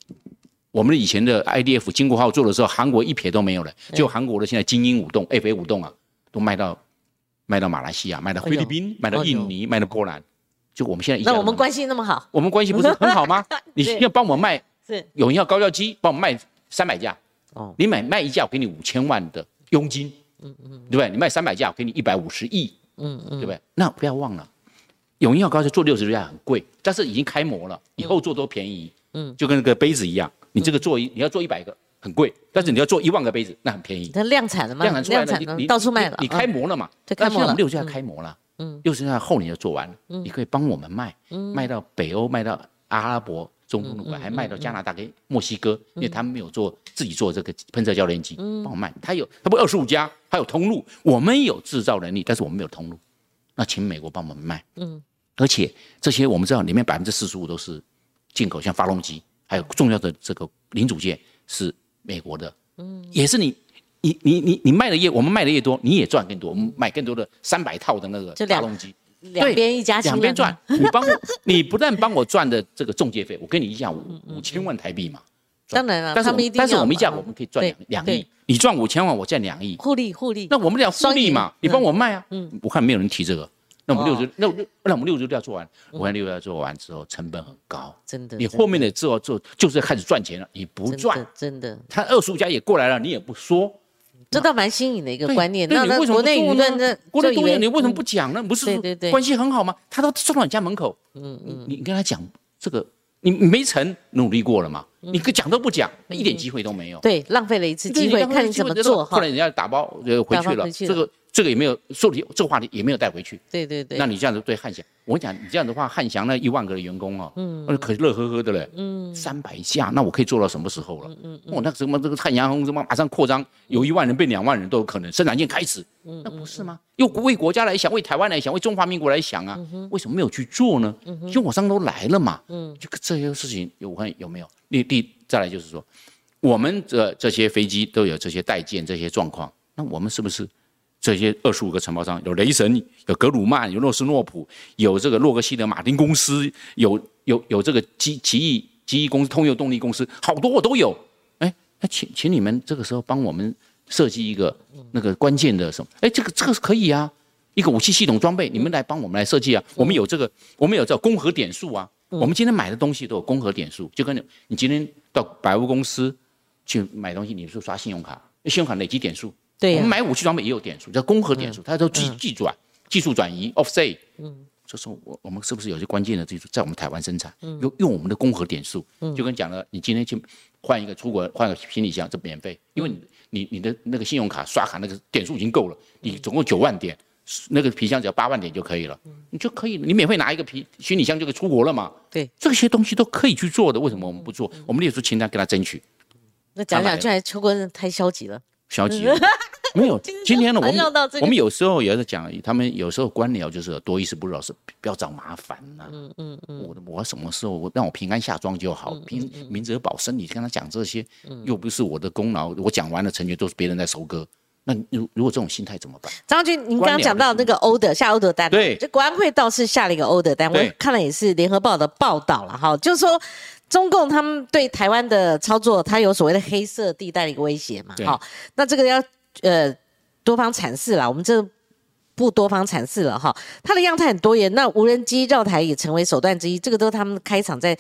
我们以前的 IDF 金国号做的时候，韩国一撇都没有了，就韩国的现在精英五栋、F A 五栋啊，都卖到卖到马来西亚、卖到菲律宾、卖到印尼、卖到波兰。就我们现在，那我们关系那么好，我们关系不是很好吗？[LAUGHS] 你要帮我卖是永一号高教机，帮我卖三百架。哦，你买卖一架，我给你五千万的佣金。嗯嗯，对不对？你卖三百架，我给你一百五十亿。嗯嗯，对不对？那不要忘了，永耀高就做六十架很贵，但是已经开模了，以后做都便宜。嗯，就跟那个杯子一样，你这个做一你要做一百个很贵，但是你要做一万个杯子那很便宜。它量产了吗？量产出来了，你到处卖了。你开模了嘛？开模了。六十架开模了，嗯，六十架后年就做完了，你可以帮我们卖，卖到北欧，卖到阿拉伯。中东的还卖到加拿大跟墨西哥，因为他们没有做自己做这个喷射教练机，帮我卖。他有，他不二十五家，他有通路。我们有制造能力，但是我们没有通路，那请美国帮我们卖。嗯，而且这些我们知道里面百分之四十五都是进口，像发动机，还有重要的这个零组件是美国的。嗯，也是你，你你你你卖的越，我们卖的越多，你也赚更多。我们买更多的三百套的那个发动机。两边一家两边赚，你帮我，你不但帮我赚的这个中介费，我跟你一样五五千万台币嘛。当然了，但是但是我们一家我们可以赚两两亿，你赚五千万，我赚两亿，互利互利。那我们俩互利嘛，你帮我卖啊。嗯，我看没有人提这个，那我们六十那六那我们六十都要做完，我看六十要做完之后成本很高，真的。你后面的之后做就是开始赚钱了，你不赚，真的。他二十五家也过来了，你也不说。这倒蛮新颖的一个观念。那为什么国内舆论呢？国内舆论你为什么不讲呢？不是关系很好吗？他都送到你家门口，嗯嗯，你跟他讲这个，你没成努力过了吗？你讲都不讲，一点机会都没有。对，浪费了一次机会，看你怎么做。后来人家打包回去了，这个。这个也没有说题，这个话题也没有带回去。对对对。那你这样子对汉翔，我讲你这样的话，汉翔那一万个员工哦，嗯，可乐呵呵的嘞，嗯，三百架，那我可以做到什么时候了？嗯嗯。哦，那什么这个汉翔什么马上扩张，有一万人变两万人都有可能，生产线开始，嗯，那不是吗？又为国家来想，为台湾来想，为中华民国来想啊，为什么没有去做呢？嗯就我上都来了嘛，嗯，就这些事情有看有没有？第第再来就是说，我们的这些飞机都有这些代建这些状况，那我们是不是？这些二十五个承包商有雷神，有格鲁曼，有诺斯诺普，有这个洛克希德马丁公司，有有有这个机奇异奇异公司、通用动力公司，好多我都有。哎，那请请你们这个时候帮我们设计一个那个关键的什么？哎，这个这个是可以啊，一个武器系统装备，你们来帮我们来设计啊。我们有这个，我们有这公核点数啊。我们今天买的东西都有公核点数，就跟你今天到百货公司去买东西，你是刷信用卡，信用卡累积点数。对，我们买武器装备也有点数，叫公合点数，它都技技转、技术转移 （offset）。嗯，就是我我们是不是有些关键的技术在我们台湾生产，用用我们的攻核点数，就跟讲了，你今天去换一个出国换个行李箱，这免费，因为你你你的那个信用卡刷卡那个点数已经够了，你总共九万点，那个皮箱只要八万点就可以了，你就可以，你免费拿一个皮行李箱就可以出国了嘛？对，这些东西都可以去做的，为什么我们不做？我们列出清单跟他争取。那讲讲，出来，出国正太消极了。消极没有。[LAUGHS] 今天呢，我们我们有时候也在讲，他们有时候官僚就是多一事不如少事，不要找麻烦呐。嗯嗯嗯。我我什么时候我让我平安下庄就好，平明哲保身。你跟他讲这些，又不是我的功劳。我讲完了，成全都是别人在收割。那如如果这种心态怎么办？张军，您刚刚讲到那个欧德下欧德单，对，这国安会倒是下了一个欧德单。我看了也是联合报的报道了哈，就是说。中共他们对台湾的操作，它有所谓的黑色地带的一个威胁嘛？好，那这个要呃多方阐释了，我们这不多方阐释了哈。它的样态很多元，那无人机绕台也成为手段之一，这个都是他们开场在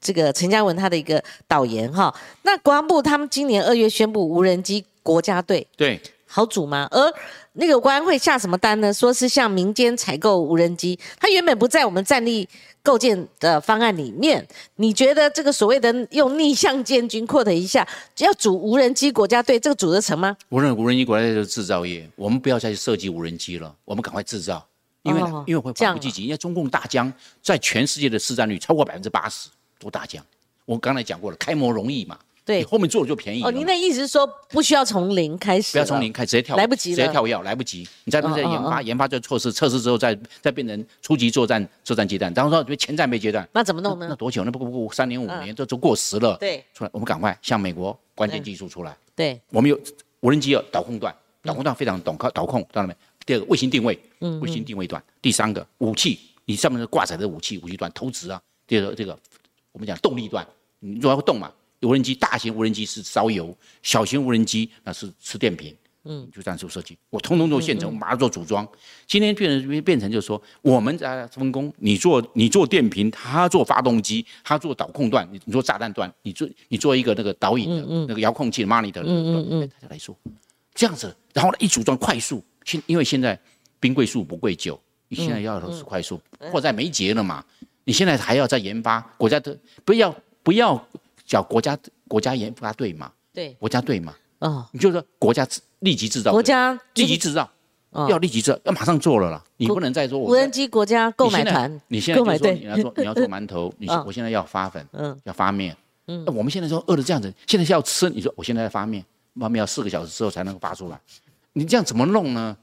这个陈嘉文他的一个导言哈。那国防部他们今年二月宣布无人机国家队，对。好组吗？而那个国安会下什么单呢？说是向民间采购无人机，它原本不在我们战力构建的方案里面。你觉得这个所谓的用逆向建军扩的一下，要组无人机国家队，这个组得成吗？无人无人机国家队是制造业，我们不要再去设计无人机了，我们赶快制造，因为因为会迫不积极，因为中共大疆在全世界的市占率超过百分之八十，都大疆。我刚才讲过了，开模容易嘛。对，后面做了就便宜。哦，您的意思是说不需要从零开始？不要从零开，直接跳，来不及直接跳要，来不及。你在那在研发，研发这措施，测试之后再再变成初级作战作战阶段。当然说前战备阶段，那怎么弄呢？那多久？那不不三年五年，这都过时了。对，出来，我们赶快向美国关键技术出来。对，我们有无人机有导控段，导控段非常懂，靠导控，知道了没？第二个卫星定位，嗯，卫星定位段。第三个武器，你上面的挂载的武器，武器段投掷啊。第二个这个我们讲动力段，你如果要动嘛。无人机，大型无人机是烧油，小型无人机那是吃电瓶，嗯，就这样做设计。我通通做现成，马上做组装。今天变成变成就是说，我们在分工，你做你做电瓶，他做发动机，他做导控段，你你做炸弹段，你做你做一个那个导引的那个遥控器的 monitor，嗯嗯嗯，大家来说，这样子，然后呢一组装快速，现因为现在冰贵速不贵久，你现在要的是快速，迫在眉睫了嘛，你现在还要再研发，国家的不要不要。叫国家国家研发队嘛，对，国家队嘛，哦，你就说国家立即制造，国家立即制造，要立即制造，要马上做了啦，你不能再说无人机国家购买团，你现在就说你要做 [LAUGHS] 你要做馒头，你我现在要发粉，嗯，要发面，嗯，我们现在说饿的这样子，现在是要吃，你说我现在要发面，发面要四个小时之后才能够发出来，你这样怎么弄呢？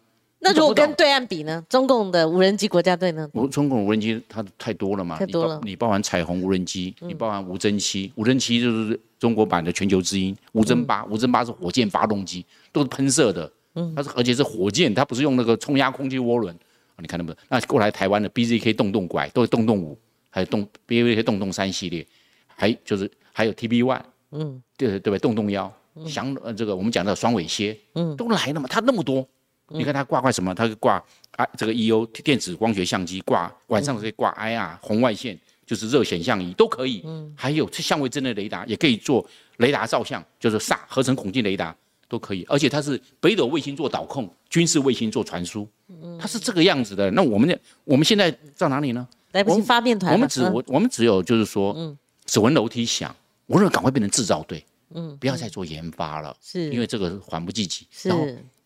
那如果跟对岸比呢？中共的无人机国家队呢？无中共无人机它太多了嘛？太多了。你包含彩虹无人机，你包含无侦七，无侦七就是中国版的全球之鹰。无侦八，无侦八是火箭发动机，都是喷射的。嗯，它是而且是火箭，它不是用那个冲压空气涡轮。你看到没有？那过来台湾的 BZK 洞洞拐都是洞洞五，还有洞 BZK 洞洞三系列，还就是还有 TB One，嗯，对对对，洞洞幺，翔呃这个我们讲的双尾蝎，嗯，都来了嘛？它那么多。你看它挂块什么？它挂啊这个 E O 电子光学相机挂晚上可以挂 I R 红外线，就是热显像仪都可以。嗯，还有相位阵列雷达也可以做雷达照相，就是 SA 合成孔径雷达都可以。而且它是北斗卫星做导控，军事卫星做传输。嗯，它是这个样子的。那我们我们现在在哪里呢？来不及发电团。我们只我我们只有就是说，嗯，指纹楼梯响，我认为赶快变成制造队。嗯，不要再做研发了，是因为这个缓不济急。是。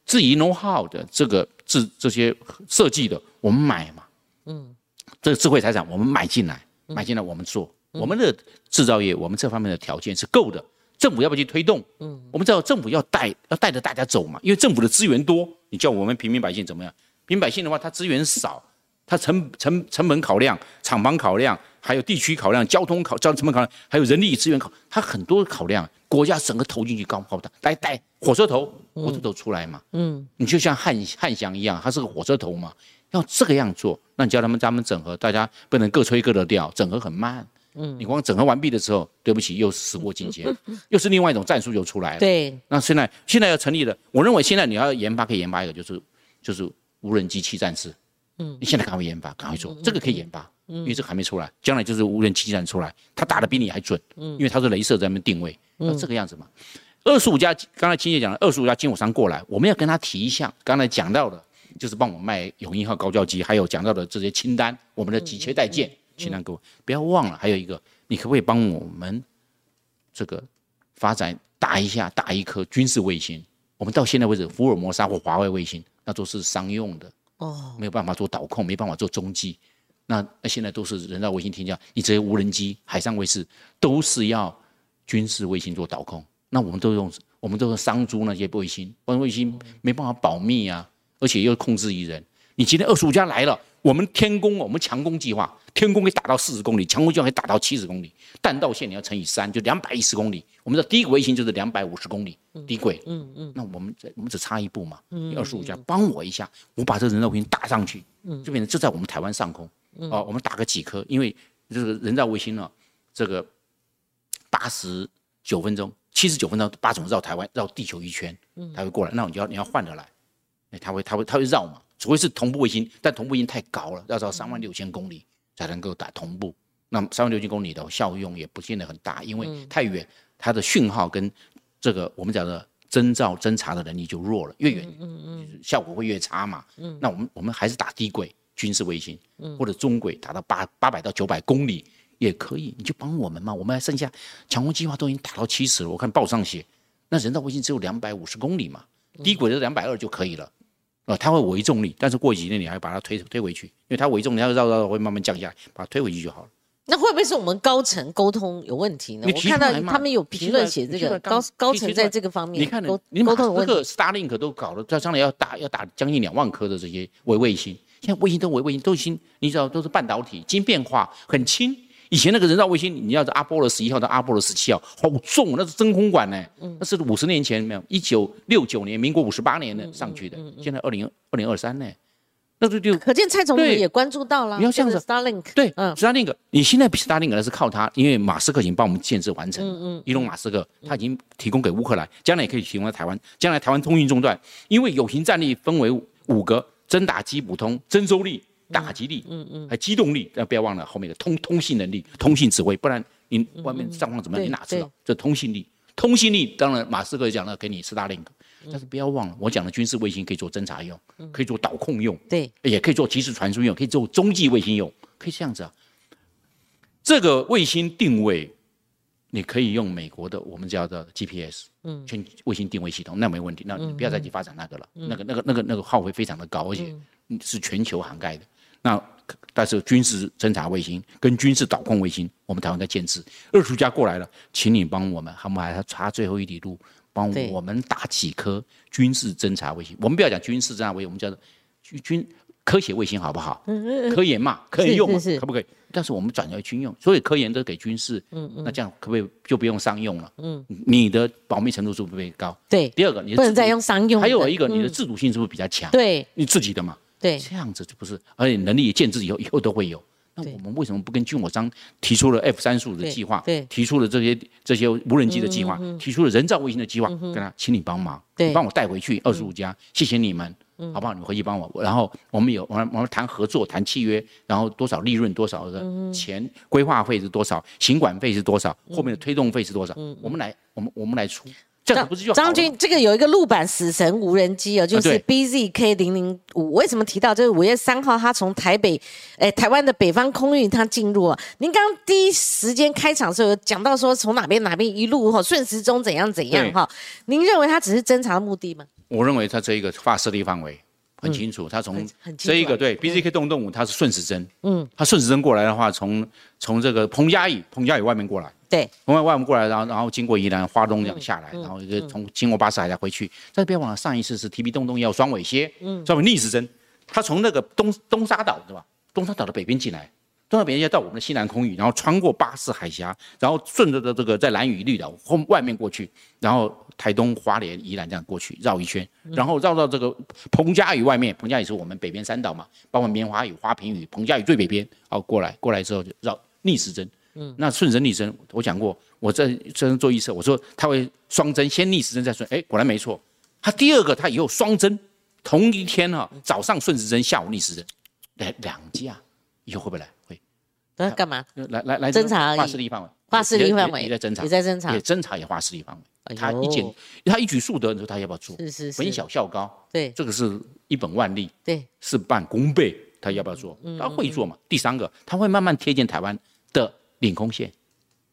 质疑 know how 的这个制这些设计的，我们买嘛，嗯，这个智慧财产我们买进来，买进来我们做，我们的制造业，我们这方面的条件是够的。政府要不要去推动？嗯，我们知道政府要带要带着大家走嘛，因为政府的资源多，你叫我们平民百姓怎么样？平民百姓的话，他资源少，他成成成本考量、厂房考量，还有地区考量、交通考交通成本考量，还有人力资源考，他很多考量。国家整个投进去高好大，来带火车头，火车头出来嘛，嗯，你就像汉汉翔一样，它是个火车头嘛，要这个样做，那你叫他们咱们整合，大家不能各吹各的调，整合很慢，嗯，你光整合完毕的时候，对不起，又时过境迁，[LAUGHS] 又是另外一种战术又出来了，对，那现在现在要成立的，我认为现在你要研发可以研发一个，就是就是无人机器战士，嗯，你现在赶快研发，赶快做，这个可以研发。因为这还没出来，将来就是无人机战出来，它打的比你还准。嗯，因为它是镭射在那边定位，那这个样子嘛。二十五家，刚才青姐讲了，二十五家金火商过来，我们要跟他提一下，刚才讲到的，就是帮我们卖永鹰号高教机，还有讲到的这些清单，我们的几切代件，清单给我不要忘了，还有一个，你可不可以帮我们这个发展打一下打一颗军事卫星？我们到现在为止，福尔摩沙或华为卫星，那都是商用的哦，没有办法做导控，没办法做中继。那那现在都是人造卫星天降，你这些无人机、海上卫士都是要军事卫星做导控。那我们都用，我们都是商租那些卫星，卫星没办法保密啊，而且又控制于人。你今天二十五家来了，我们天宫，我们强攻计划，天宫可以打到四十公里，强攻计划可以打到七十公里，弹道线你要乘以三，就两百一十公里。我们的第一个卫星就是两百五十公里低轨，嗯嗯，那我们我们只差一步嘛，二十五家帮我一下，我把这个人造卫星打上去，嗯，就变成就在我们台湾上空。哦，我们打个几颗，因为这个人造卫星呢，这个八十九分钟、七十九分钟八种绕台湾、绕地球一圈，它会过来，那你就要你要换着来，哎，它会它会它会绕嘛，除非是同步卫星，但同步卫星太高了，要到三万六千公里才能够打同步，那三万六千公里的效用也不见得很大，因为太远，它的讯号跟这个我们讲的侦照侦查的能力就弱了，越远，嗯嗯，效果会越差嘛，嗯，那我们我们还是打低轨。军事卫星，或者中轨达到八八百到九百公里也可以，你就帮我们嘛。我们还剩下强攻计划都已经打到七十了，我看报上写，那人造卫星只有两百五十公里嘛，低轨的两百二就可以了。啊，它会微重力，但是过几年你还把它推推回去，因为它微重力要绕绕会慢慢降下来，把它推回去就好了。那会不会是我们高层沟通有问题呢？我看到他们有评论写这个高高层在这个方面，你看沟沟通这个 Starlink 都搞了，在将来要打要打将近两万颗的这些微卫星。现在卫星都为卫星都已经，你知道都是半导体，晶变化很轻。以前那个人造卫星，你要是阿波罗十一号到阿波罗十七号，好重，那是真空管呢。那是五十年前没有，一九六九年，民国五十八年呢上去的。现在二零二零二三呢，那就就可见蔡总统也关注到了。你要这样子，Starlink 对，嗯，Starlink，你现在 Starlink 那是靠它，因为马斯克已经帮我们建设完成。嗯嗯，伊隆马斯克他已经提供给乌克兰，将来也可以提供在台湾。将来台湾通讯中断，因为有形战力分为五个。侦打机普通、征收力、打击力，嗯嗯，还机动力，但不要忘了后面的通通信能力、通信指挥，不然你外面状况怎么样？你哪知道？这通信力，通信力当然马斯克讲了，给你斯大林，但是不要忘了，我讲的军事卫星可以做侦察用，可以做导控用，对，也可以做即时传输用，可以做中继卫星用，可以这样子啊。这个卫星定位。你可以用美国的我们叫的 GPS，嗯，全卫星定位系统，那没问题。那你不要再去发展那个了，那个、那个、那个、那个耗费非常的高，而且是全球涵盖的。那但是军事侦察卫星跟军事导控卫星，我们台湾在建制，二叔家过来了，请你帮我们，他们还要插最后一里路，帮我们打几颗军事侦察卫星。我们不要讲军事侦察卫星，我们叫做军军。科学卫星好不好？嗯嗯科研嘛，可以用，可不可以？但是我们转为军用，所以科研都给军事。嗯嗯，那这样可不可以就不用商用了？嗯，你的保密程度是不是会高？对。第二个，你不能再用商用。还有一个，你的自主性是不是比较强？对，你自己的嘛。对，这样子就不是，而且能力也建制以后，以后都会有。那我们为什么不跟军火商提出了 F 三十五的计划？对，提出了这些这些无人机的计划，提出了人造卫星的计划，跟他，请你帮忙，对，帮我带回去二十五家，谢谢你们。好不好？你回去帮我，然后我们有我们我们谈合作、谈契约，然后多少利润、多少的钱，规划费是多少，行管费是多少，后面的推动费是多少？我们来，我们我们来出，这样不是就张军，这个有一个陆版死神无人机哦，就是 BZK 零零五。为什么提到？就是五月三号，他从台北，哎，台湾的北方空域，他进入了。您刚刚第一时间开场的时候讲到说，从哪边哪边一路哈顺时钟怎样怎样哈？您认为他只是侦查的目的吗？我认为它这一个发射地范围很清楚，它从这一个对 BZK 动动五，它是顺时针，嗯，它顺时针过来的话，从从这个彭佳屿彭佳屿外面过来，对，从外外面过来，然后然后经过宜兰花东这样下来，然后一个从经过巴士海峡回去，再别忘了上一次是 TB 洞洞要双尾蝎，嗯，双尾逆时针，它从那个东东沙岛对吧？东沙岛的北边进来。东沙北边要到我们的西南空域，然后穿过巴士海峡，然后顺着的这个在蓝屿绿岛后外面过去，然后台东花莲宜兰这样过去绕一圈，然后绕到这个彭佳屿外面，彭佳屿是我们北边三岛嘛，包括棉花屿、花瓶屿、彭佳屿最北边，好过来，过来之后就绕逆时针，嗯，那顺时针逆时针，我讲过，我在这做预测，我说它会双针，先逆时针再顺，哎，果然没错，它第二个它以后双针，同一天哈，早上顺时针，下午逆时针，来两架，以后会不会来？会，那干嘛？来来来，侦查画势力范围，画势力范围。也在侦查，也在侦查。也，侦查也画势力范围。他一检，他一举数得，你说他要不要做？是是是，本小效高，对。这个是一本万利，对，事半功倍，他要不要做？他会做嘛？第三个，他会慢慢贴近台湾的领空线。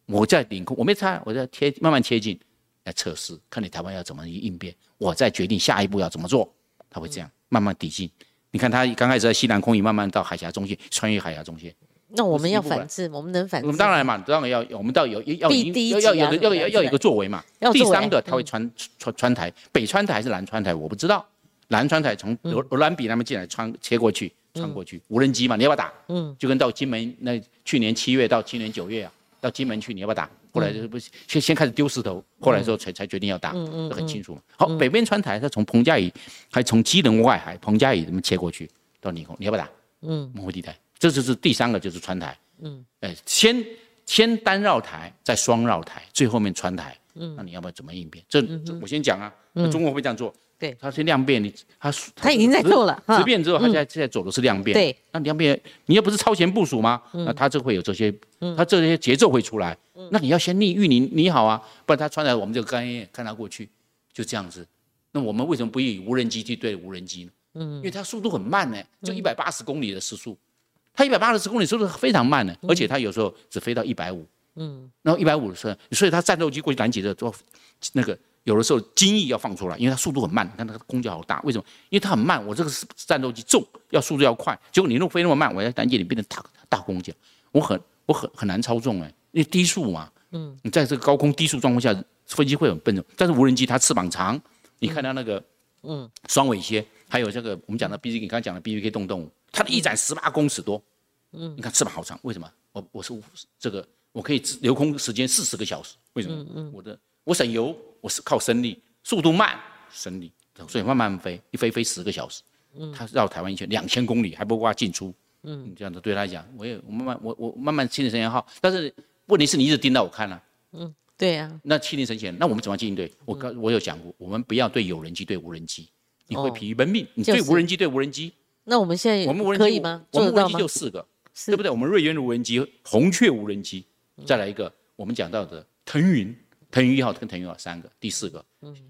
我在领空，我没猜，我在贴慢慢贴近来测试，看你台湾要怎么应变，我再决定下一步要怎么做。他会这样慢慢抵近。你看他刚开始在西南空域，慢慢到海峡中线，穿越海峡中线。那我们要反制，我们能反制？我们当然嘛，当然要，我们到有要要要要要要有一个作为嘛。第三个，他会穿穿穿台，北穿台还是南穿台，我不知道。南穿台从嗯俄俄兰比那边进来，穿切过去，穿过去，无人机嘛，你要不要打？嗯，就跟到金门那去年七月到今年九月啊，到金门去你要不要打？后来就是不先先开始丢石头，后来之后才才决定要打，嗯这很清楚嘛。好，北边穿台，他从彭佳屿，还从基隆外海彭佳屿这么切过去到领空，你要不要打？嗯，模糊地带，这就是第三个就是穿台。嗯，哎，先先单绕台，再双绕台，最后面穿台。嗯，那你要不要怎么应变？这这我先讲啊。那中国会这样做？嗯对他先量变，你他他已经在做了哈十变之后，他现在现在走的是量变。对，那量变你又不是超前部署吗？那他就会有这些，他这些节奏会出来。那你要先逆预你你好啊，不然他穿来我们这个概念看他过去，就这样子。那我们为什么不以无人机去对无人机呢？嗯，因为它速度很慢呢，就一百八十公里的时速，它一百八十公里速度非常慢呢，而且它有时候只飞到一百五。嗯，然后一百五的时候，所以它战斗机过去拦截的时候，那个有的时候精翼要放出来，因为它速度很慢。你看那个空角好大，为什么？因为它很慢，我这个是战斗机重，要速度要快，结果你那飞那么慢，我要拦截你变成大大空角，我很我很很难操纵哎，因为低速嘛。嗯，你在这个高空低速状况下，飞机会很笨重，但是无人机它翅膀长，你看它那个嗯双尾蝎，还有这个我们讲的 B，你刚才讲的 B V K 动动物，它的翼展十八公尺多，嗯，你看翅膀好长，为什么？我我是这个我可以留空时间四十个小时，为什么？嗯我的我省油，我是靠升力，速度慢，升力，所以慢慢飞，一飞飞十个小时，嗯，它绕台湾一圈两千公里，还不括进出，嗯，这样子对他来讲，我也我慢慢我我慢慢清理神前号，但是问题是你一直盯到我看啊，对啊，那七零神前，那我们怎么去应对？我刚我有讲过，我们不要对有人机对无人机，你会哦。疲于奔命，你对无人机对无人机，那我们现在我们无人机可以吗？我们无人机？就四个，对不对？我们瑞渊的无人机、红雀无人机，再来一个我们讲到的腾云，腾云一号跟腾云二号三个，第四个，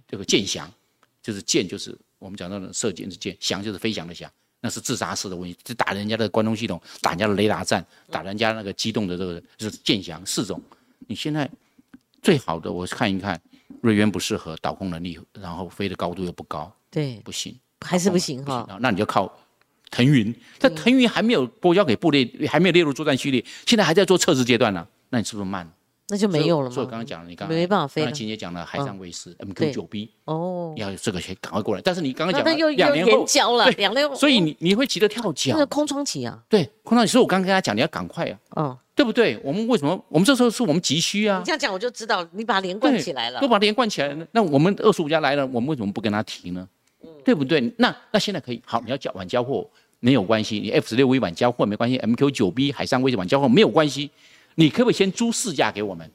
这个剑翔，就是剑就是我们讲到的射箭的箭，翔就是飞翔的翔，那是自杀式的问题，是打人家的关东系统，打人家的雷达站，打人家那个机动的这个就是剑翔四种。你现在最好的我看一看，瑞渊不适合导控能力，然后飞的高度又不高，对，不行。还是不行哈。啊，那你就靠腾云。但腾云还没有拨交给部队，还没有列入作战序列，现在还在做测试阶段呢。那你是不是慢？那就没有了所以我刚刚？讲了，你刚刚没办法飞了刚才琴姐讲了海上卫士 MQ 九 B，哦，要有这个先赶快过来。但是你刚刚讲又又延两年后，交了，两年后，所以你你会急得跳那脚个。空窗期啊，对，空窗期，所以我刚刚跟他讲，你要赶快啊，嗯，对不对？我们为什么？我们这时候是我们急需啊你，这样讲我就知道，你把它连贯起来了都。把连贯起来了。那我们二十五家来了，我们为什么不跟他提呢？嗯对不对？那那现在可以，好，你要交晚交货没有关系，你 F 十六 V 晚交货没关系，MQ 九 B 海上卫士晚交货没有关系，你可不可以先租四架给我们？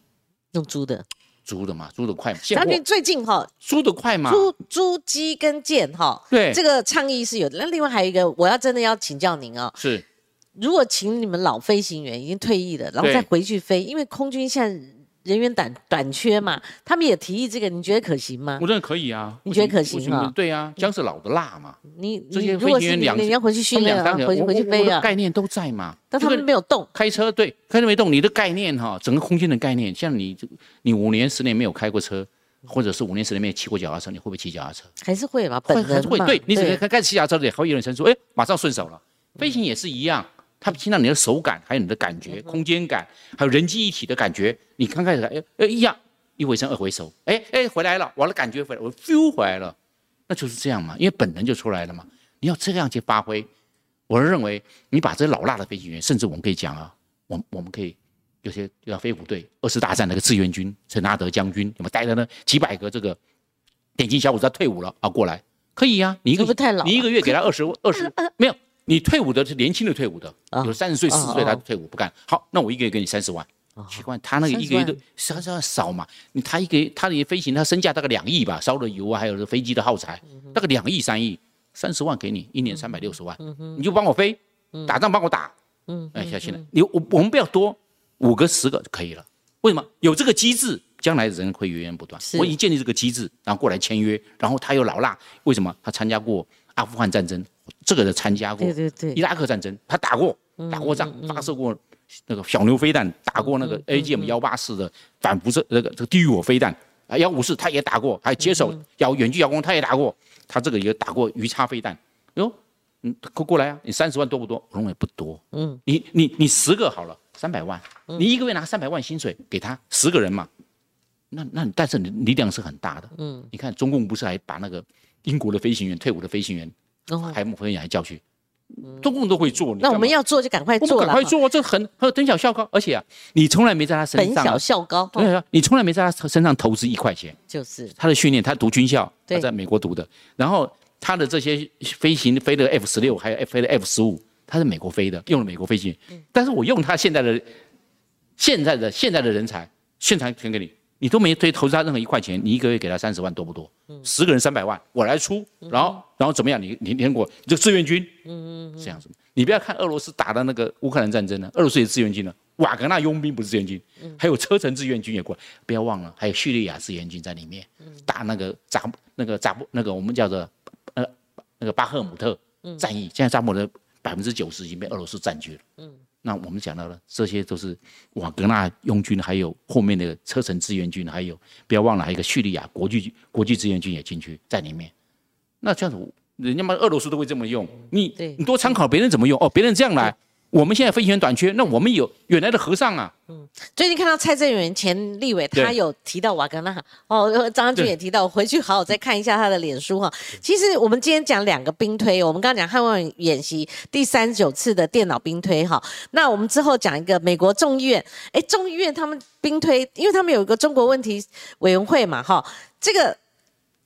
用租的，租的嘛，租的快嘛，将军最近哈，租的快嘛，租租机跟舰哈，对。这个倡议是有的。那另外还有一个，我要真的要请教您啊，是。如果请你们老飞行员已经退役了，然后再回去飞，因为空军现在人员短短缺嘛，他们也提议这个，你觉得可行吗？我认为可以啊，你觉得可行啊？为什么对啊，姜是老的辣嘛，你这些你飞行员两你要回去他训练回去回去飞啊，的概念都在嘛，但他们这个没有动，开车对，开车没动，你的概念哈，整个空间的概念，像你这你五年十年没有开过车，或者是五年十年没有骑过脚踏车，你会不会骑脚踏车？还是会吧，会本能嘛，还是会对，你只开开始骑脚踏车，也还会有人生说，哎，马上顺手了。飞行也是一样，它听到你的手感，还有你的感觉、空间感，还有人机一体的感觉。你刚开始哎哎一样，一回生二回熟，哎哎回来了，我的感觉回来，我 feel 回来了，那就是这样嘛，因为本能就出来了嘛。你要这样去发挥，我认为你把这些老辣的飞行员，甚至我们可以讲啊，我我们可以有些就像飞虎队二次大战那个志愿军陈纳德将军，有没有带着呢？几百个这个点睛小伙子他退伍了啊过来，可以呀、你一个会不太老你一个月给他二十二十没有，你退伍的是年轻的退伍的，啊有三十岁啊四十岁他啊。退伍不干，好，那我一个月给你三十万。奇怪，他那个一个月30都三十万少嘛？你他一个月他的飞行，他身价大概两亿吧，烧的油啊，还有飞机的耗材，大概两亿三亿，三十万给你，一年三百六十万，你就帮我飞，打仗帮我打，哎，下去了，你我我们不要多，五个十个就可以了。为为什么？有这个机制，将来的人会源源不断。我已经建立这个机制，然后过来签约，然后他又老辣，为什么？他参加过阿富汗战争，这个的参加过，对对对，伊拉克战争他打过，打过仗，发射过那个小牛飞弹，打过那个 AGM 幺八四的反辐射那个这个地狱火飞弹啊，幺五四他也打过，还接手遥远距遥控他也打过，他这个也打过鱼叉飞弹，哟。嗯，过过来啊！你三十万多不多？我认为不多。嗯，你你你十个好了，三百万。你一个月拿三百万薪水给他十个人嘛？那那但是你力量是很大的。嗯，你看中共不是还把那个英国的飞行员退伍的飞行员，海默飞行员还叫去，中共都会做。那我们要做就赶快做赶快做，这很很等小效高，而且啊，你从来没在他身上。本小效高。对啊，你从来没在他身上投资一块钱。就是他的训练，他读军校，他在美国读的，然后。他的这些飞行飞的 F 十六，还有飞的 F 十五，他是美国飞的，用了美国飞行员。但是我用他现在的、现在的、现在的人才，现场全给你，你都没推投资他任何一块钱，你一个月给他三十万多不多？十个人三百万，我来出，然后然后怎么样？你你联合国这个志愿军，嗯嗯，这样子。你不要看俄罗斯打的那个乌克兰战争呢，俄罗斯也是志愿军呢。瓦格纳佣兵不是志愿军，还有车臣志愿军也过来，不要忘了，还有叙利亚志愿军在里面，打那个扎那个扎布那个我们叫做呃那个巴赫姆特战役，现在扎姆的百分之九十已经被俄罗斯占据了。嗯，那我们讲到了，这些都是瓦格纳佣军，还有后面的车臣志愿军，还有不要忘了，还有一个叙利亚国际国际志愿军也进去在里面。那这样子，人家嘛俄罗斯都会这么用，你你多参考别人怎么用哦，别人这样来。我们现在飞行员短缺，那我们有原来的和尚啊。嗯，最近看到蔡正元前立委，他有提到瓦格纳，哦，张将军也提到，回去好好再看一下他的脸书哈。其实我们今天讲两个兵推，我们刚刚讲汉万演习第三十九次的电脑兵推哈，那我们之后讲一个美国众议院，哎，众议院他们兵推，因为他们有一个中国问题委员会嘛哈，这个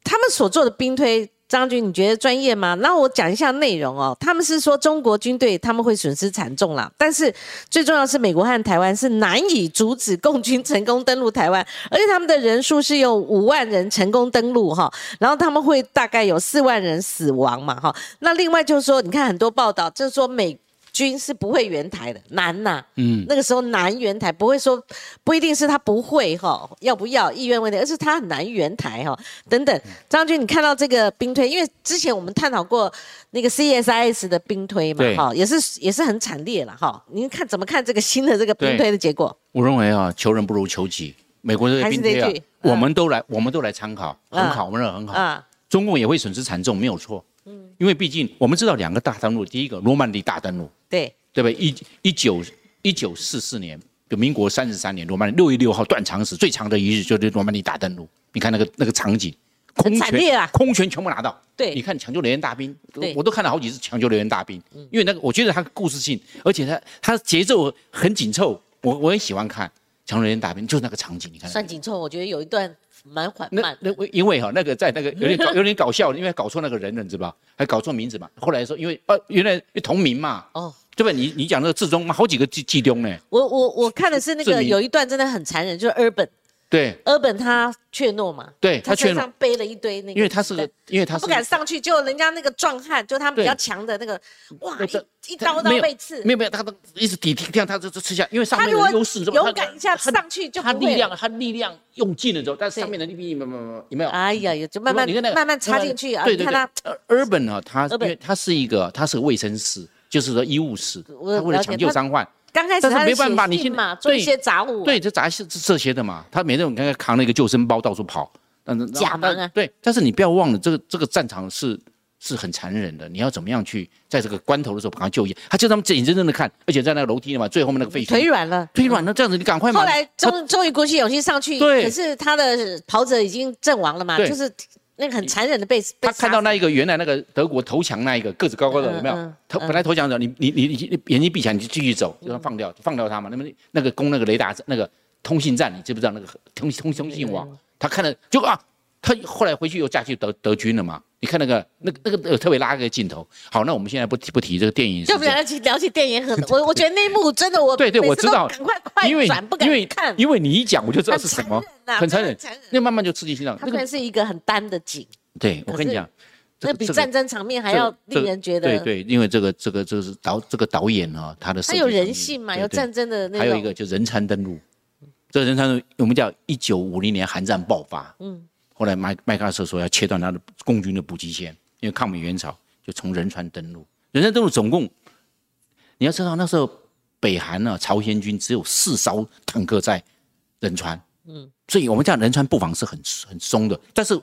他们所做的兵推。张军，你觉得专业吗？那我讲一下内容哦。他们是说中国军队他们会损失惨重啦，但是最重要是美国和台湾是难以阻止共军成功登陆台湾，而且他们的人数是有五万人成功登陆哈，然后他们会大概有四万人死亡嘛哈。那另外就是说，你看很多报道就是说美。军是不会援台的，难呐。嗯，那个时候难援台，不会说不一定是他不会哈，要不要意愿问题，而是他很难援台哈。等等，张军，你看到这个兵推，因为之前我们探讨过那个 CSIS 的兵推嘛，哈，也是也是很惨烈了哈。您看怎么看这个新的这个兵推的结果？我认为啊，求人不如求己。美国这个兵推啊，我们都来，我们都来参考，很好，我们认为很好。啊，中共也会损失惨重，没有错。嗯，因为毕竟我们知道两个大登陆，第一个罗曼底大登陆。对对不对？一一九一九四四年，就民国三十三年，罗曼六月六号断肠时最长的一日，就是罗曼尼大登陆。你看那个那个场景，空全空全全部拿到。对，你看抢救人员大兵，我都看了好几次抢救人员大兵，因为那个我觉得它故事性，而且它它节奏很紧凑，我我很喜欢看抢救人员大兵，就是那个场景，你看。算紧凑，我觉得有一段。蛮缓慢，那因为哈那个在那个 [LAUGHS] 有点搞有点搞笑，因为搞错那个人了，你知道吧？还搞错名字嘛？后来说因为呃原来同名嘛，哦，对吧？你你讲那个志忠嘛，好几个季季中呢。我我我看的是那个有一段真的很残忍，就是 Urban。对，尔本他怯懦嘛，对他身上背了一堆那个，因为他是个，因为他不敢上去，就人家那个壮汉，就他们比较强的那个，哇，一刀刀被刺，没有没有，他都一直抵这样他这这吃下，因为上面有优势，勇敢一下上去就他力量，他力量用尽了之后，但是上面的力没有没有没有有没有？哎呀，就慢慢慢慢插进去啊，对对对，尔本呢，他因为他是一个，他是个卫生室，就是说医务室，他为了抢救伤患。刚开始他是办法，你信嘛，做一些杂物，对，这杂是这些的嘛。他每天我刚刚扛了一个救生包到处跑，但是，假的啊。对，但是你不要忘了，这个这个战场是是很残忍的。你要怎么样去在这个关头的时候把他救援？他就他们眼睁睁的看，而且在那个楼梯嘛，最后面那个废墟腿软了，腿软了，这样子你赶快。后来终终于鼓起勇气上去，对，可是他的跑者已经阵亡了嘛，就是。那个很残忍的被他看到那一个原来那个德国投降那一个个子高高的有没有？投本来投降的你你你你眼睛闭起来你就继续走，就放掉放掉他嘛。那么那个攻那个雷达那个通信站，你知不知道那个通通通信网？他看了就啊，他后来回去又嫁去德德军了嘛。你看那个那个那个特别拉个镜头。好，那我们现在不提不提这个电影。就不聊起聊起电影很，[LAUGHS] 我我觉得那一幕真的我对对我知道，赶快快转不敢看，因为你一讲我就知道是什么，很残忍，那慢慢就刺激心脏。它可能是一个很单的景。对，我跟你讲，那比战争场面还要令人觉得。对对，因为这个这个这个是导这个导演啊，他的他有人性嘛，有战争的那还有一个就人参登陆，这个仁川我们叫一九五零年韩战爆发，嗯，后来麦麦克阿瑟说要切断他的共军的补给线，因为抗美援朝就从仁川登陆。仁川登陆总共，你要知道那时候北韩呢，朝鲜军只有四艘坦克在仁川，嗯，所以我们讲仁川布防是很很松的，但是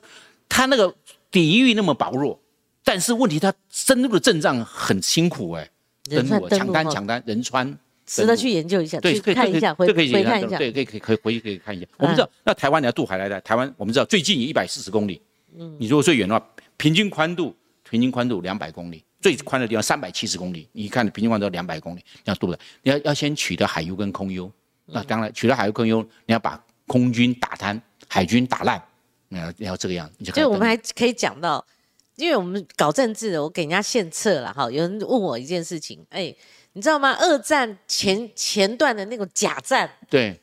他那个抵御那么薄弱，但是问题他深入的阵仗很辛苦哎，登陆抢单抢单仁川。值得去研究一下，对，可以看一下，回回看一下，对，可以可以可以回去可以看一下。我们知道，那台湾你要渡海来的，台湾我们知道最近一百四十公里，嗯，你如果最远的话，平均宽度平均宽度两百公里，最宽的地方三百七十公里，你看平均宽度两百公里，你要渡的，你要要先取得海优跟空优，那当然取得海优空优，你要把空军打瘫，海军打烂，你要这个样，就就我们还可以讲到，因为我们搞政治的，我给人家献策了哈，有人问我一件事情，哎。你知道吗？二战前前段的那种假战，对，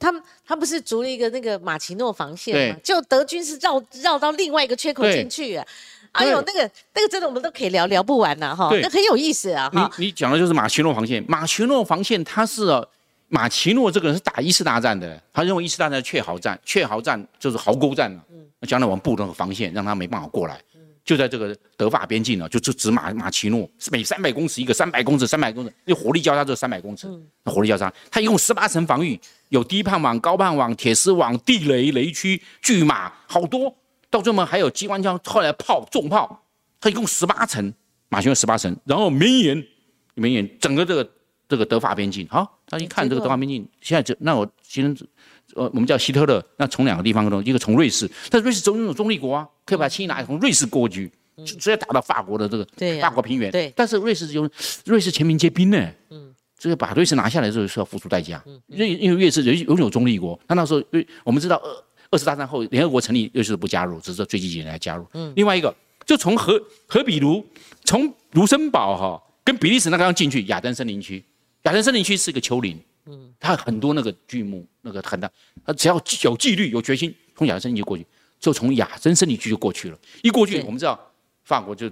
他们他不是筑了一个那个马奇诺防线吗？就德军是绕绕到另外一个缺口进去啊！哎呦，那个那个真的我们都可以聊聊不完呐哈，那很有意思啊哈。你你讲的就是马奇诺防线，马奇诺防线他是马奇诺这个人是打一次大战的，他认为一次大战确壕战，确壕战就是壕沟战了，嗯，将来我们布那个防线，让他没办法过来。就在这个德法边境呢，就就指马马奇诺，每三百公尺一个，三百公尺，三百公尺，那火力交叉就三百公尺，那火力交叉，它一共十八层防御，有低胖网、高胖网、铁丝网、地雷、雷区、巨马，好多，到最后还有机关枪，后来炮、重炮，它一共十八层，马奇诺十八层，然后绵延，绵延整个这个这个德法边境，好，他一看这个德法边境，现在就那我先。呃，我们叫希特勒，那从两个地方过，一个从瑞士，但瑞士总有中立国啊，可以把轻易拿从瑞士过去，直接打到法国的这个法国平原。对，但是瑞士有瑞士全民皆兵呢，嗯，这个把瑞士拿下来之后是要付出代价，因为因为瑞士有拥有中立国，他那时候瑞我们知道二二次大战后联合国成立，瑞士不加入，只是最近几年来加入。嗯，另外一个就从荷荷比卢，从卢森堡哈跟比利时那个地方进去，亚登森林区，亚登森林区是一个丘陵。嗯，他很多那个剧目，那个很大，他只要有纪律、有决心，从亚森林就过去，就从亚森森林区就过去了。一过去，我们知道法国就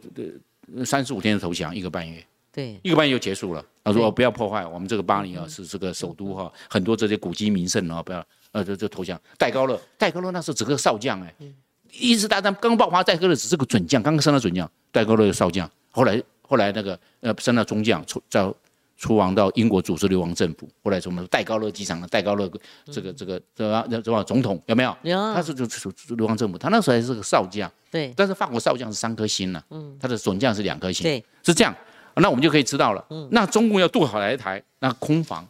呃三十五天的投降，一个半月，对，一个半月就结束了。他说不要破坏我们这个巴黎啊，是这个首都哈，很多这些古迹名胜啊，不要呃就就投降。戴高乐，戴高乐那时候只个少将哎，一次大战刚爆发，戴高乐只是个准将，刚刚升到准将，戴高乐的少将，后来后来那个呃升到中将，从叫。出亡到英国组织流亡政府，后来什么戴高乐机场的戴高乐这个这个这个什么总统有没有？有。他是就流亡政府，他那时候还是个少将。对。但是法国少将是三颗星呢，嗯，他的准将是两颗星。对。是这样，那我们就可以知道了。嗯。那中共要渡好来台，那空防，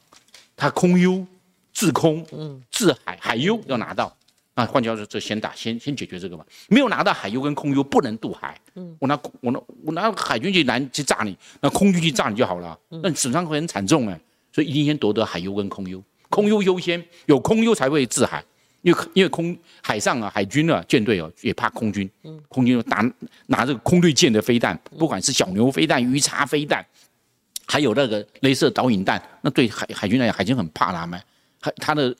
他空优制空，嗯，制海海优要拿到。啊，换句话说，这先打，先先解决这个嘛。没有拿到海优跟空优，不能渡海。嗯，我拿我拿我拿海军去拦去炸你，那空军去炸你就好了。那损伤会很惨重哎，所以一定先夺得海优跟空优，空优优先，有空优才会制海。因为因为空海上啊，海军啊舰队哦也怕空军，嗯，空军打拿这个空对舰的飞弹，不管是小牛飞弹、鱼叉飞弹，还有那个镭射导引弹，那对海海军来讲，海军很怕他们，海他的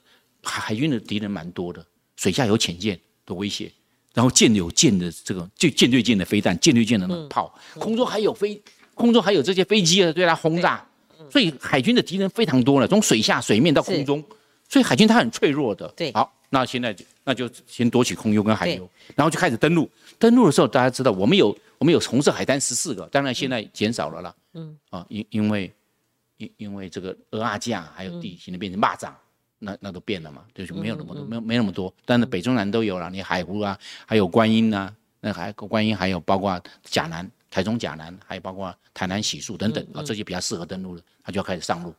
海海军的敌人蛮多的。水下有潜舰的威胁，然后舰有舰的这个就舰对舰的飞弹，舰对舰的炮，空中还有飞，空中还有这些飞机啊对它轰炸，所以海军的敌人非常多了，从水下、水面到空中，所以海军它很脆弱的。对，好，那现在就那就先夺取空优跟海优，然后就开始登陆。登陆的时候，大家知道我们有我们有红色海滩十四个，当然现在减少了啦。嗯，啊，因因为因因为这个俄阿架还有地形的变成蚂蚱。那那都变了嘛，就是没有那么多，没有没那么多，但是北中南都有了。你海湖啊，还有观音呐，那还观音还有包括甲南、台中甲南，还有包括台南喜树等等啊，这些比较适合登陆的，他就要开始上路。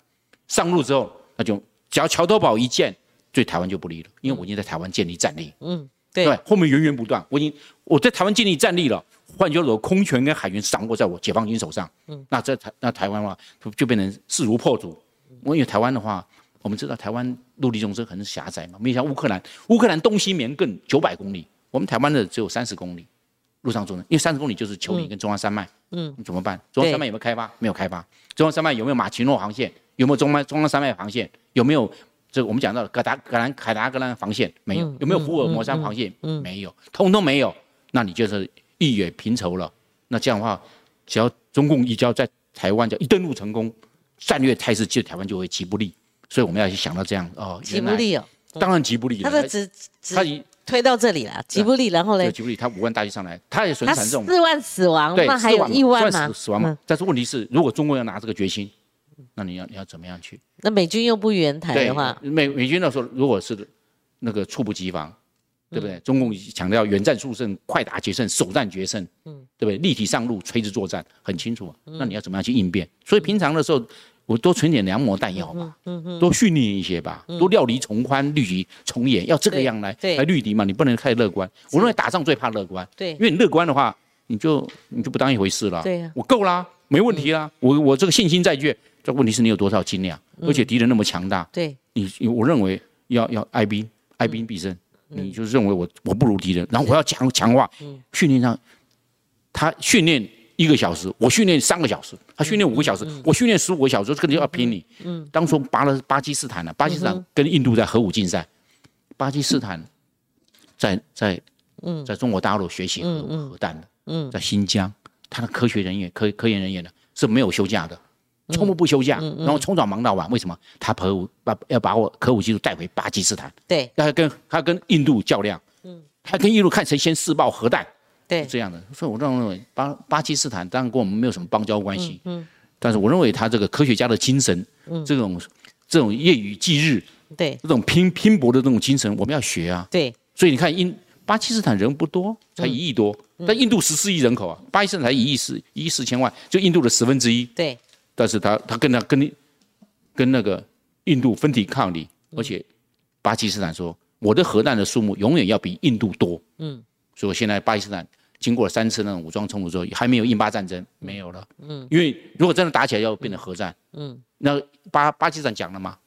上路之后，那就只要桥头堡一建，对台湾就不利了，因为我已经在台湾建立战力。嗯，对，后面源源不断，我已经我在台湾建立战力了，换句话说，空权跟海权掌握在我解放军手上。嗯，那在台那台湾嘛，就变成势如破竹。我因为台湾的话。我们知道台湾陆地纵深很狭窄嘛，没像乌克兰，乌克兰东西绵亘九百公里，我们台湾的只有三十公里，陆上纵深，因为三十公里就是丘陵跟中央山脉，嗯，怎么办？中央山脉有没有开发？没有开发。中央山脉有没有马奇诺航线？有没有中央中央山脉航线？有没有这个我们讲到的格达格兰凯达格兰防线？没有。有没有福尔摩沙防线？没有，通通没有。那你就是一野平畴了。那这样的话，只要中共一交在台湾，叫一登陆成功，战略态势，就台湾就会极不利。所以我们要去想到这样哦，吉不利哦，当然吉布利，他的只只他已推到这里了，吉不利，然后呢，吉不利他五万大军上来，他也损他产这种四万死亡，对那还有一万嘛，死，死亡嘛。但是问题是，如果中国要拿这个决心，那你要你要怎么样去？那美军又不援台的话，美美军那时候如果是那个猝不及防，对不嗯对？中共强调远战速胜、快打决胜、首战决胜，嗯，对不对？立体上路、垂直作战，很清楚。嗯那你要怎么样去应变？所以平常的时候，我多存点良模弹药吧，嗯多训练一些吧，多料敌从宽、虑敌从严，要这个样来来虑敌嘛。你不能太乐观。我认为打仗最怕乐观，对。因为你乐观的话，你就你就不当一回事了。对呀我够啦，没问题啦，我我这个信心在卷。这问题是你有多少斤两，嗯。而且敌人那么强大，对。你我认为要要爱兵爱兵必胜，嗯。你就是认为我我不如敌人，然后我要强强化训练上，他训练一个小时，我训练三个小时，他训练五个小时，嗯我训练十五个小时，这个就要拼你。嗯，当初巴勒巴基斯坦呢、巴基斯嗯坦跟印度在核武竞赛，巴基斯坦在在在中国大陆学习核核弹的，嗯在新疆，他的科学人员科科研人员呢是没有休假的。从不不休假，然后从早忙到晚。为什么？他核武把要把我核武技术带回巴基斯坦，对要跟他跟印度较量，嗯，他跟印度看谁先试爆核弹，对。这样的。所以我认为巴巴基斯坦当然跟我们没有什么邦交关系，嗯，但是我认为他这个科学家的精神，嗯，这种这种夜以继日，对。这种拼拼搏的这种精神，我们要学啊。对。所以你看印巴基斯坦人不多，才一亿多，但印度十四亿人口啊，巴基斯坦才一亿四一亿四千万，就印度的十分之一。对。但是他他跟他跟跟那个印度分庭抗礼，而且巴基斯坦说我的核弹的数目永远要比印度多，嗯，所以我现在巴基斯坦经过了三次那种武装冲突之后，还没有印巴战争，没有了，嗯，因为如果真的打起来要变成核战，嗯，那巴巴基斯坦讲了嘛，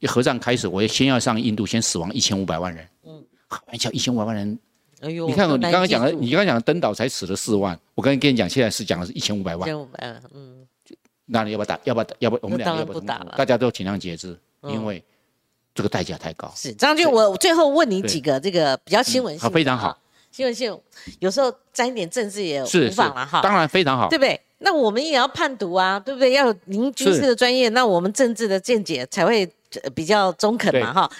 一核战开始，我先要上印度，先死亡一千五百万人，嗯，开玩笑，一千五百万人，哎呦，你看你刚刚讲的，你刚刚讲的登岛才死了四万，我刚才跟你讲，现在是讲的是一千五百万。千五百万，嗯，那你要不要打？要不要打？要不要我们两个要不要不打大家都尽量节制，因为这个代价太高。是张军，我最后问你几个这个比较新闻性的，好非常好。哈，新闻性有时候沾一点政治也无妨了哈，当然非常好对。不对？那我们也要判读啊，对不对？要有您军事的专业，那我们政治的见解才会呃比较中肯嘛，哈。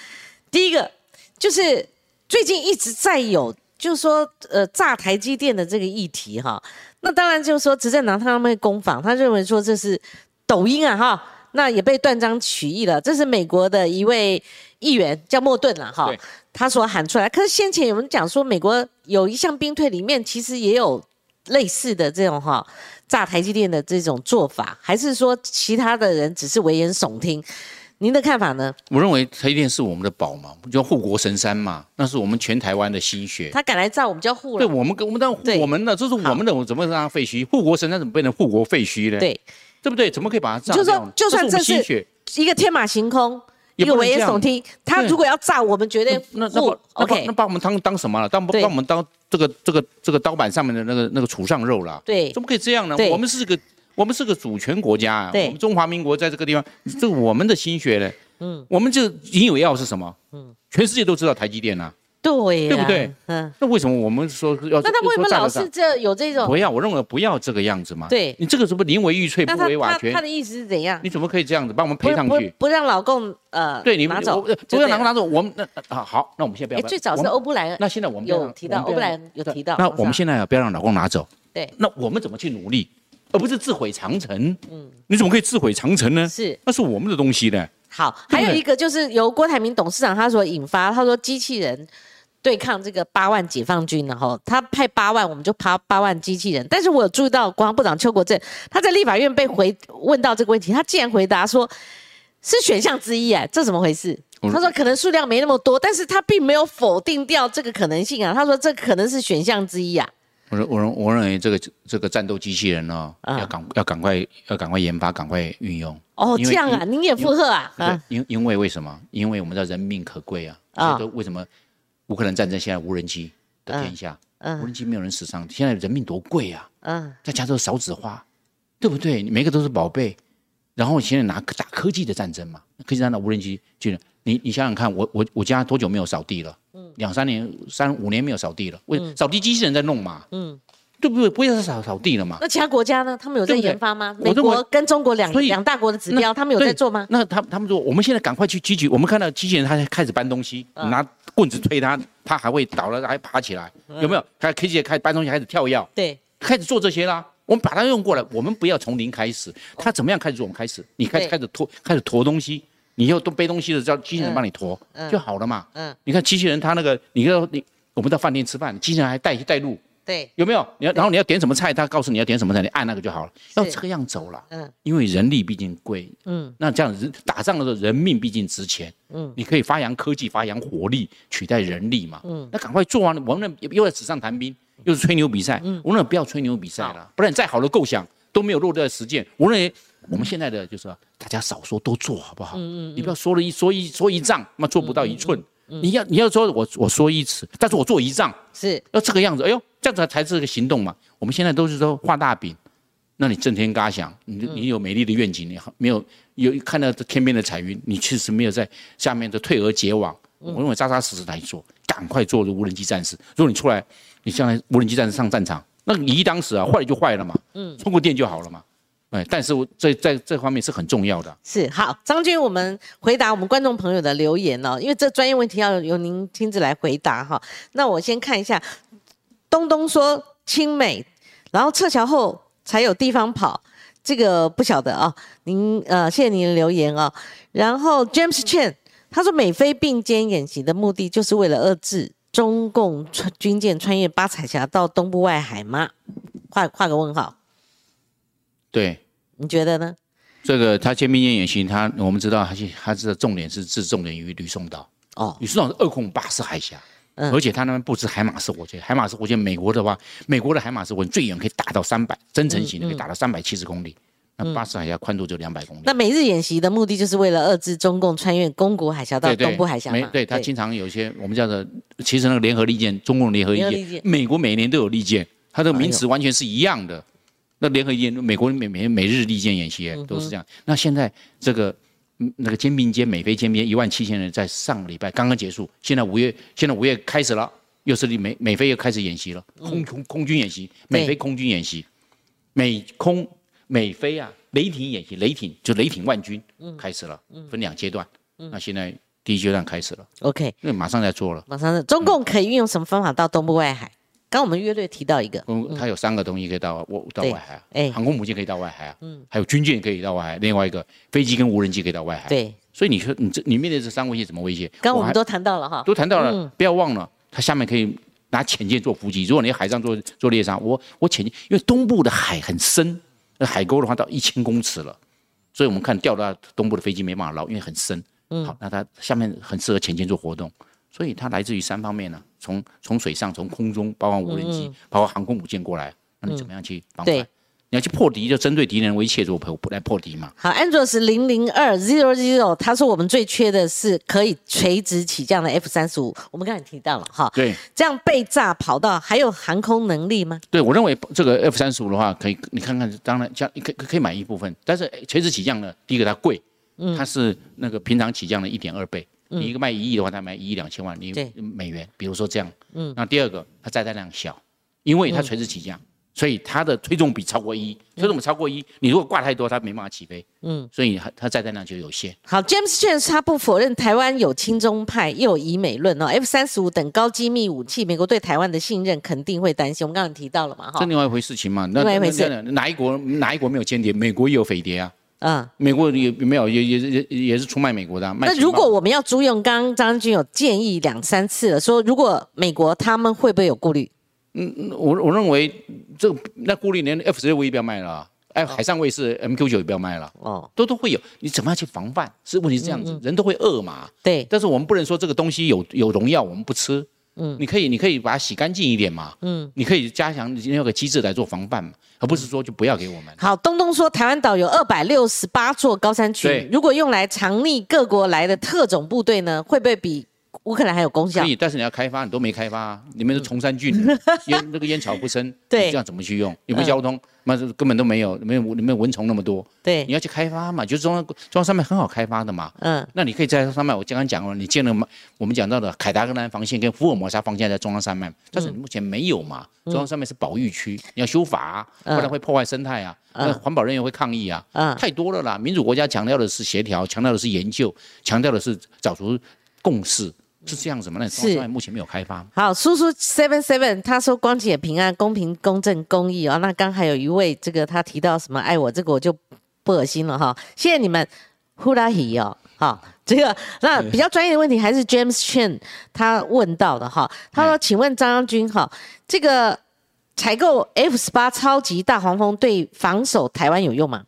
第一个就是最近一直在有，就是说呃炸台积电的这个议题哈。那当然就是说执政党他们会攻防，他认为说这是抖音啊哈，那也被断章取义了。这是美国的一位议员叫莫顿了哈，他所喊出来。可是先前有人讲说，美国有一项兵退里面其实也有类似的这种哈炸台积电的这种做法，还是说其他的人只是危言耸听？您的看法呢？我认为台积电是我们的宝嘛，就护国神山嘛，那是我们全台湾的心血。他敢来炸，我们就要护了。对我们，我们当我们的，这是我们的，我怎么让它废墟？护国神山怎么变成护国废墟呢？对，对不对？怎么可以把它炸就说掉？就算这是一个天马行空，一个危言耸听。他如果要炸，我们绝对那那把。那把 OK，那把我们当当什么了？当对把我们当这个这个这个刀板上面的那个那个杵上肉了？对怎么可以这样呢？我们是个我们是个主权国家啊，我们中华民国在这个地方，这是我们的心血呢。嗯，我们就引以为傲是什么？嗯，全世界都知道台积电啊，对呀，对不对？嗯，那为什么我们说要？那他为什么老是这有这种不？要？我认为不要这个样子嘛。对你这个什么宁为玉碎不为瓦全他他，的意思是怎样？你怎么可以这样子把我们不不赔上去？不让老公呃对，你拿走不让老公拿拿走，我们那啊好，那我们现在不要。哎，最早是欧布莱恩那现在我们有提到，欧布莱恩有提到。那我们在现在不要让老公拿走，对那我们怎么去努力，而不是自毁长城？嗯，你怎么可以自毁长城呢？是那是我们的东西呢。好，还有一个就是由郭台铭董事长他所引发，他说机器人对抗这个八万解放军，然后他派八万，我们就派八万机器人。但是我有注意到国防部长邱国正他在立法院被回问到这个问题，他竟然回答说是选项之一，哎，这怎么回事？他说可能数量没那么多，但是他并没有否定掉这个可能性啊。他说这可能是选项之一啊。我认我认我认为这个这个战斗机器人呢，啊要赶要赶快要赶快研发，赶快运用。哦，这样啊，您也附和啊？对啊，，因因为为什么？因为我们的人命可贵啊。啊所以都为什么乌克兰战争现在无人机的天下，嗯无人机没有人死伤，现在人命多贵啊！嗯，再加上少子化，对不对？每个都是宝贝。然后现在拿打科技的战争嘛，科技战的无人机，就你你想想看，我我我家多久没有扫地了？两三年、三五年没有扫地了，为扫地机器人在弄嘛？对不对？不会是扫扫地了嘛？那其他国家呢？他们有在研发吗？美国跟中国两两大国的指标，他们有在做吗？那他他们说，我们现在赶快去积极。我们看到机器人，他开始搬东西，嗯拿棍子推它，它还会倒了，还爬起来，嗯有没有？开机器人开始搬东西，开始跳跃，对，开始做这些啦。我们把它用过来，我们不要从零开始，它怎么样开始做，我们开始，你开开始拖，开始驮东西，你以后都背东西的，叫机器人帮你驮嗯就好了嘛。嗯，你看机器人，它那个，你看你我们到饭店吃饭，机器人还带带路，对，有没有？你要然后你要点什么菜，他告诉你要点什么菜，你按那个就好了。要是这个样走了，嗯因为人力毕竟贵，嗯，那这样子打仗的时候人命毕竟值钱，嗯，你可以发扬科技，发扬火力，取代人力嘛，嗯，那赶快做啊！我们那又在纸上谈兵，又是吹牛比赛，嗯我们不要吹牛比赛了，不然再好的构想都没有落在实践。我认为我们现在的就是说大家少说多做好不好？嗯你不要说了一说一说一丈，那做不到一寸。你要你要说我我说一尺，但是我做一丈，是，要这个样子，哎呦，这样子才是个行动嘛。我们现在都是说画大饼，那你震天嘎响，你你有美丽的愿景，你没有有看到这天边的彩云，你确实没有在下面的退而结网。我认为扎扎实实来做，赶快做无人机战士。如果你出来，你将来无人机战士上战场，那你一当时啊，坏了就坏了嘛，嗯，充个电就好了嘛。哎，但是我在在这方面是很重要的。是好，张军，我们回答我们观众朋友的留言哦，因为这专业问题要由您亲自来回答哈。那我先看一下，东东说亲美，然后撤侨后才有地方跑，这个不晓得啊。您呃，谢谢您的留言哦。然后 James Chen 他说，美菲并肩演习的目的就是为了遏制中共穿军舰穿越八彩峡到东部外海吗？画画个问号，对，你觉得呢？这个他歼灭舰演习，他我们知道他是他的重点是置重点于吕宋岛。哦，吕宋岛是二控巴士海峡，嗯而且他那边布置海马式火箭，海马式火箭美国的话，美国的海马式火箭最远可以打到三百，增程型的可以打到三百七十公里，那巴士海峡宽度就两百公里。那每日演习的目的就是为了遏制中共穿越宫古海峡到对对，东部海峡嘛？没对他经常有一些我们叫做，其实那个联合利剑，中共联合利剑剑，美国每年都有利剑，它的名哎词完全是一样的。那联合利剑，美国每每每日利剑演习嗯都是这样。那现在这个嗯那个肩并肩美菲肩并一万七千人，在上个礼拜刚刚结束，现在五月现在五月开始了，又是美美菲又开始演习了，空空空军演习，美菲空军演习，美空美菲啊雷霆演习，雷霆就雷霆万军开始了，分两阶段。那现在第一阶段开始了，OK，那马上在做了。马上是中共可以运用什么方法到东部外海？刚我们约略提到一个，嗯，它有三个东西可以到我到外海啊，哎航空母舰可以到外海啊，嗯，还有军舰可以到外海，另外一个飞机跟无人机可以到外海。，对，所以你说你这你面对这三个威胁怎么威胁？还刚我们都谈到了哈，都谈到了，嗯不要忘了，它下面可以拿潜舰做伏击。如果你海上做做猎杀，我我潜舰，因为东部的海很深，那海沟的话到一千公尺了，所以我们看掉到东部的飞机没办法捞，因为很深。嗯好，那它下面很适合潜舰做活动，所以它来自于三方面呢，从从水上、从空中，包括无人机，包括航空母舰过来，那你怎么样去防范？你要去破敌，就针对敌人威胁做破来破敌嘛。好，Andros 零零二 zero zero，他说我们最缺的是可以垂直起降的 F 三十五，我们刚才提到了哈，对，这样被炸跑道还有航空能力吗？对，我认为这个 F 三十五的话，可以你看看，当然将可以可以买一部分，但是垂直起降呢，第一个它贵，嗯它是那个平常起降的一点二倍，你一个卖一亿的话，他卖一亿两千万你美元，比如说这样，嗯，那第二个它载弹量小，因为它垂直起降，所以它的推重比超过一，推重比超过一，你如果挂太多，它没办法起飞，嗯，所以它它载弹量就有限。好，James Chen 他不否认台湾有亲中派，又有以美论哦。F 三十五等高机密武器，美国对台湾的信任肯定会担心。我们刚刚提到了嘛，哈，这另外一回事情嘛，那另外一回事。哪一国哪一国没有间谍？美国也有匪谍啊，嗯，美国也没有也也也也是出卖美国的那如果我们要租用，刚刚张军有建议两三次了，说如果美国他们会不会有顾虑？嗯我我认为这个那顾虑连 F 十六 V 不要卖了啊，哎，海上卫士 MQ 九也不要卖了，哦，都都会有。你怎么样去防范？是问题是这样子，人都会饿嘛。对，但是我们不能说这个东西有有农药，我们不吃。嗯，你可以你可以把它洗干净一点嘛。嗯，你可以加强你今天有个机制来做防范嘛，而不是说就不要给我们。好，东东说台湾岛有二百六十八座高山群，如果用来藏匿各国来的特种部队呢，会不会比乌克兰还有功效。可。以，但是你要开发，你都没开发啊，你们是崇山峻岭烟那个烟草不生，对。你这样怎么去用？有没嗯有交通？那是根本都没有，没有没有蚊虫那么多，对。你，要去开发嘛，就是中央中央山脉很好开发的嘛。嗯，那你可以在中央山脉，我刚刚讲了，你建了嘛，我们讲到的凯达格兰防线跟福尔摩沙防线在中央山脉，但是你目前没有嘛，中央山脉是保育区，你要修法啊，不然会破坏生态啊，那环保人员会抗议啊，嗯。太多了啦。民主国家强调的是协调，强调的是研究，强调的是找出共识，是这样子吗？那中央山脉目前没有开发。好，叔叔 seven seven，他说光姐平安、公平、公正、公益哦。那刚还有一位，这个他提到什么爱我，这个我就不恶心了哈。谢谢你们，呼啦嘿哦，好，这个那比较专业的问题还是 James Chen 他问到的哈。他说，哎请问张将军哈，这个采购 F 十八超级大黄蜂对防守台湾有用吗？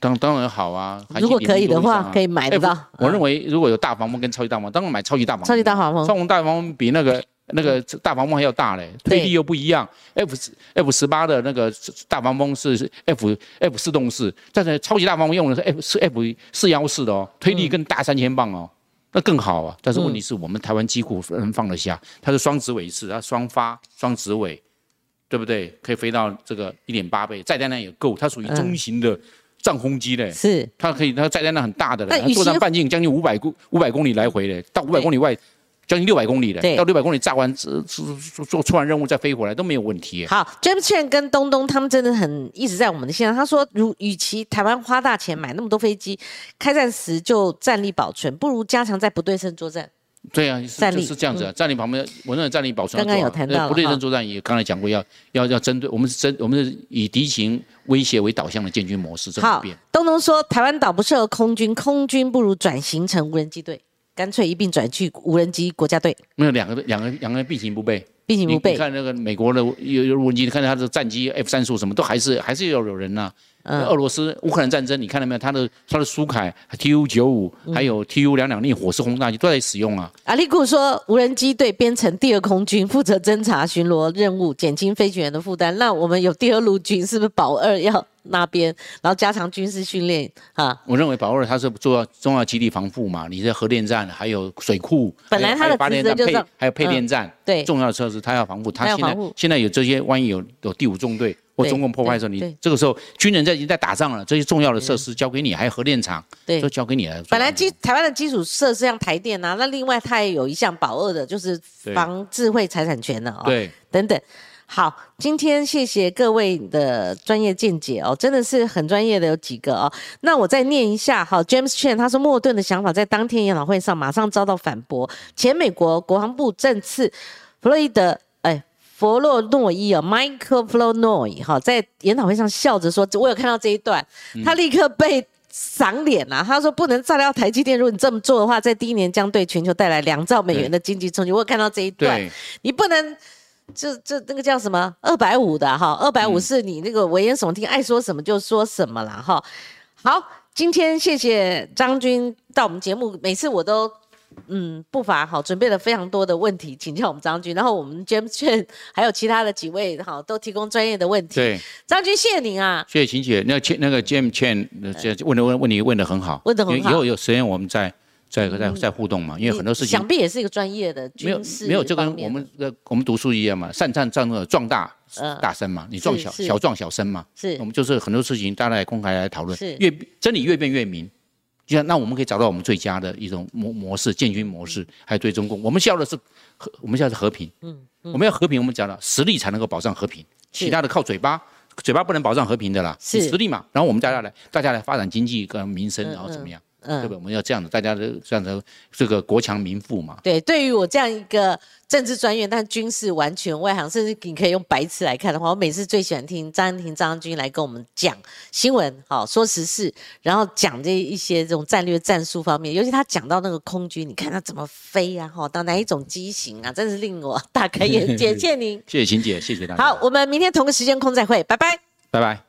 当当然好啊，如果可以的话可以买得到我认为如果有大黄蜂跟超级大黄蜂，当然买超级大黄蜂。超级大黄蜂超级大黄蜂比那个那个大黄蜂还要大嘞，推力又不一样。F F 十八的那个大黄蜂是 F F 四动式，但是超级大黄蜂用的是 F 是 F 四幺四的哦，推力更大三千磅哦。那更好啊，但是问题是我们台湾机库能放得下，它是双直尾式，它双发双直尾，对不对？可以飞到这个一点八倍，载弹量也够，它属于中型的战轰机嘞。是它可以，它载弹量很大的嘞，作战半径将近五百公五百公里来回嘞，到五百公里外，将近六百公里对嘞，到六百公里炸完做做做出完任务再飞回来都没有问题。好，James Chen 跟东东他们真的很一直在我们的线上。他说，如与其台湾花大钱买那么多飞机，开战时就战力保存，不如加强在不对称作战。对啊，是就是这样子啊。占领旁边，我认为战力保存要刚刚有谈到不对称作战也刚才讲过，要要要针对我们是针我们是以敌情威胁为导向的建军模式，这不好变。，东东说台湾岛不适合空军，空军不如转型成无人机队，干脆一并转去无人机国家队，没有两个两个两个人并行不悖。并行不备。你你看那个美国的有有无人机，你看它的战机 F 三十五什么都还是还是要有人呐、嗯俄罗斯乌克兰战争，你看到没有？它的它的苏凯 Tu 九五还有 Tu 两两零火势轰炸机都在使用啊。阿利库说，无人机队编成第二空军，负责侦察巡逻任务，减轻飞行员的负担。那我们有第二陆军，是不是保二要那边，然后加强军事训练啊？我认为保二它是做重要基地防护嘛，你的核电站还有水库，本来它的还有发电站配职责就是嗯还有配电站，对重要的设施它要防护。它现在现在有这些，万一有有第五纵队或中共破坏的时候，你这个时候军人在已经在打仗了，这些重要的设施交给你，还有核电厂，对都交给你来做。本来基台湾的基础设施像台电啊，那另外它也有一项保二的，就是防智慧财产权的哦，对。等等。好，今天谢谢各位的专业见解哦，真的是很专业的有几个哦。那我再念一下哈，James Chen 他说莫顿的想法在当天研讨会上马上遭到反驳，前美国国防部政次弗洛伊德哎。弗洛诺伊哦，Michael Flournoy 哈，在研讨会上笑着说：“我有看到这一段，他立刻被赏脸啊！他说不能炸掉台积电，如果你这么做的话，在第一年将对全球带来两兆美元的经济冲击。我有看到这一段，你不能这这那个叫什么二百五的哈，二百五是你那个危言耸听，爱说什么就说什么啦哈。好，今天谢谢张军到我们节目，每次我都。嗯，不乏好准备了非常多的问题请教我们张军，然后我们 James Chen 还有其他的几位好都提供专业的问题。对，张军谢谢您啊，谢谢秦姐，那个那个 James 这问的问问题问的很好，问的很好嗯以后有时间我们再再再再互动嘛，因为很多事情想必也是一个专业的没有军事没有，就跟我们呃我们读书一样嘛，善战战恶，壮大嗯大声嘛，你壮小小壮小声嘛，是。我们就是很多事情大家来公开来讨论是，越真理越辩越明。就像那我们可以找到我们最佳的一种模模式，建军模式，还有对中共，我们需要的是和我们需要是和平，嗯，我们要和平，我们讲了实力才能够保障和平，其他的靠嘴巴，嘴巴不能保障和平的啦，是。实力嘛，然后我们大家来大家来发展经济跟民生，然后怎么样，嗯对不对？我们要这样的，大家都这样的这个国强民富嘛，对，对于我这样一个政治专业，但军事完全外行，甚至你可以用白痴来看的话，我每次最喜欢听张安婷、张安军来跟我们讲新闻，好说时事，然后讲这一些这种战略战术方面，尤其他讲到那个空军，你看他怎么飞啊，哈，到哪一种机型啊，真是令我大开眼界。谢谢您。谢谢秦姐，谢谢大家，好，我们明天同个时间空再会，拜拜。拜拜。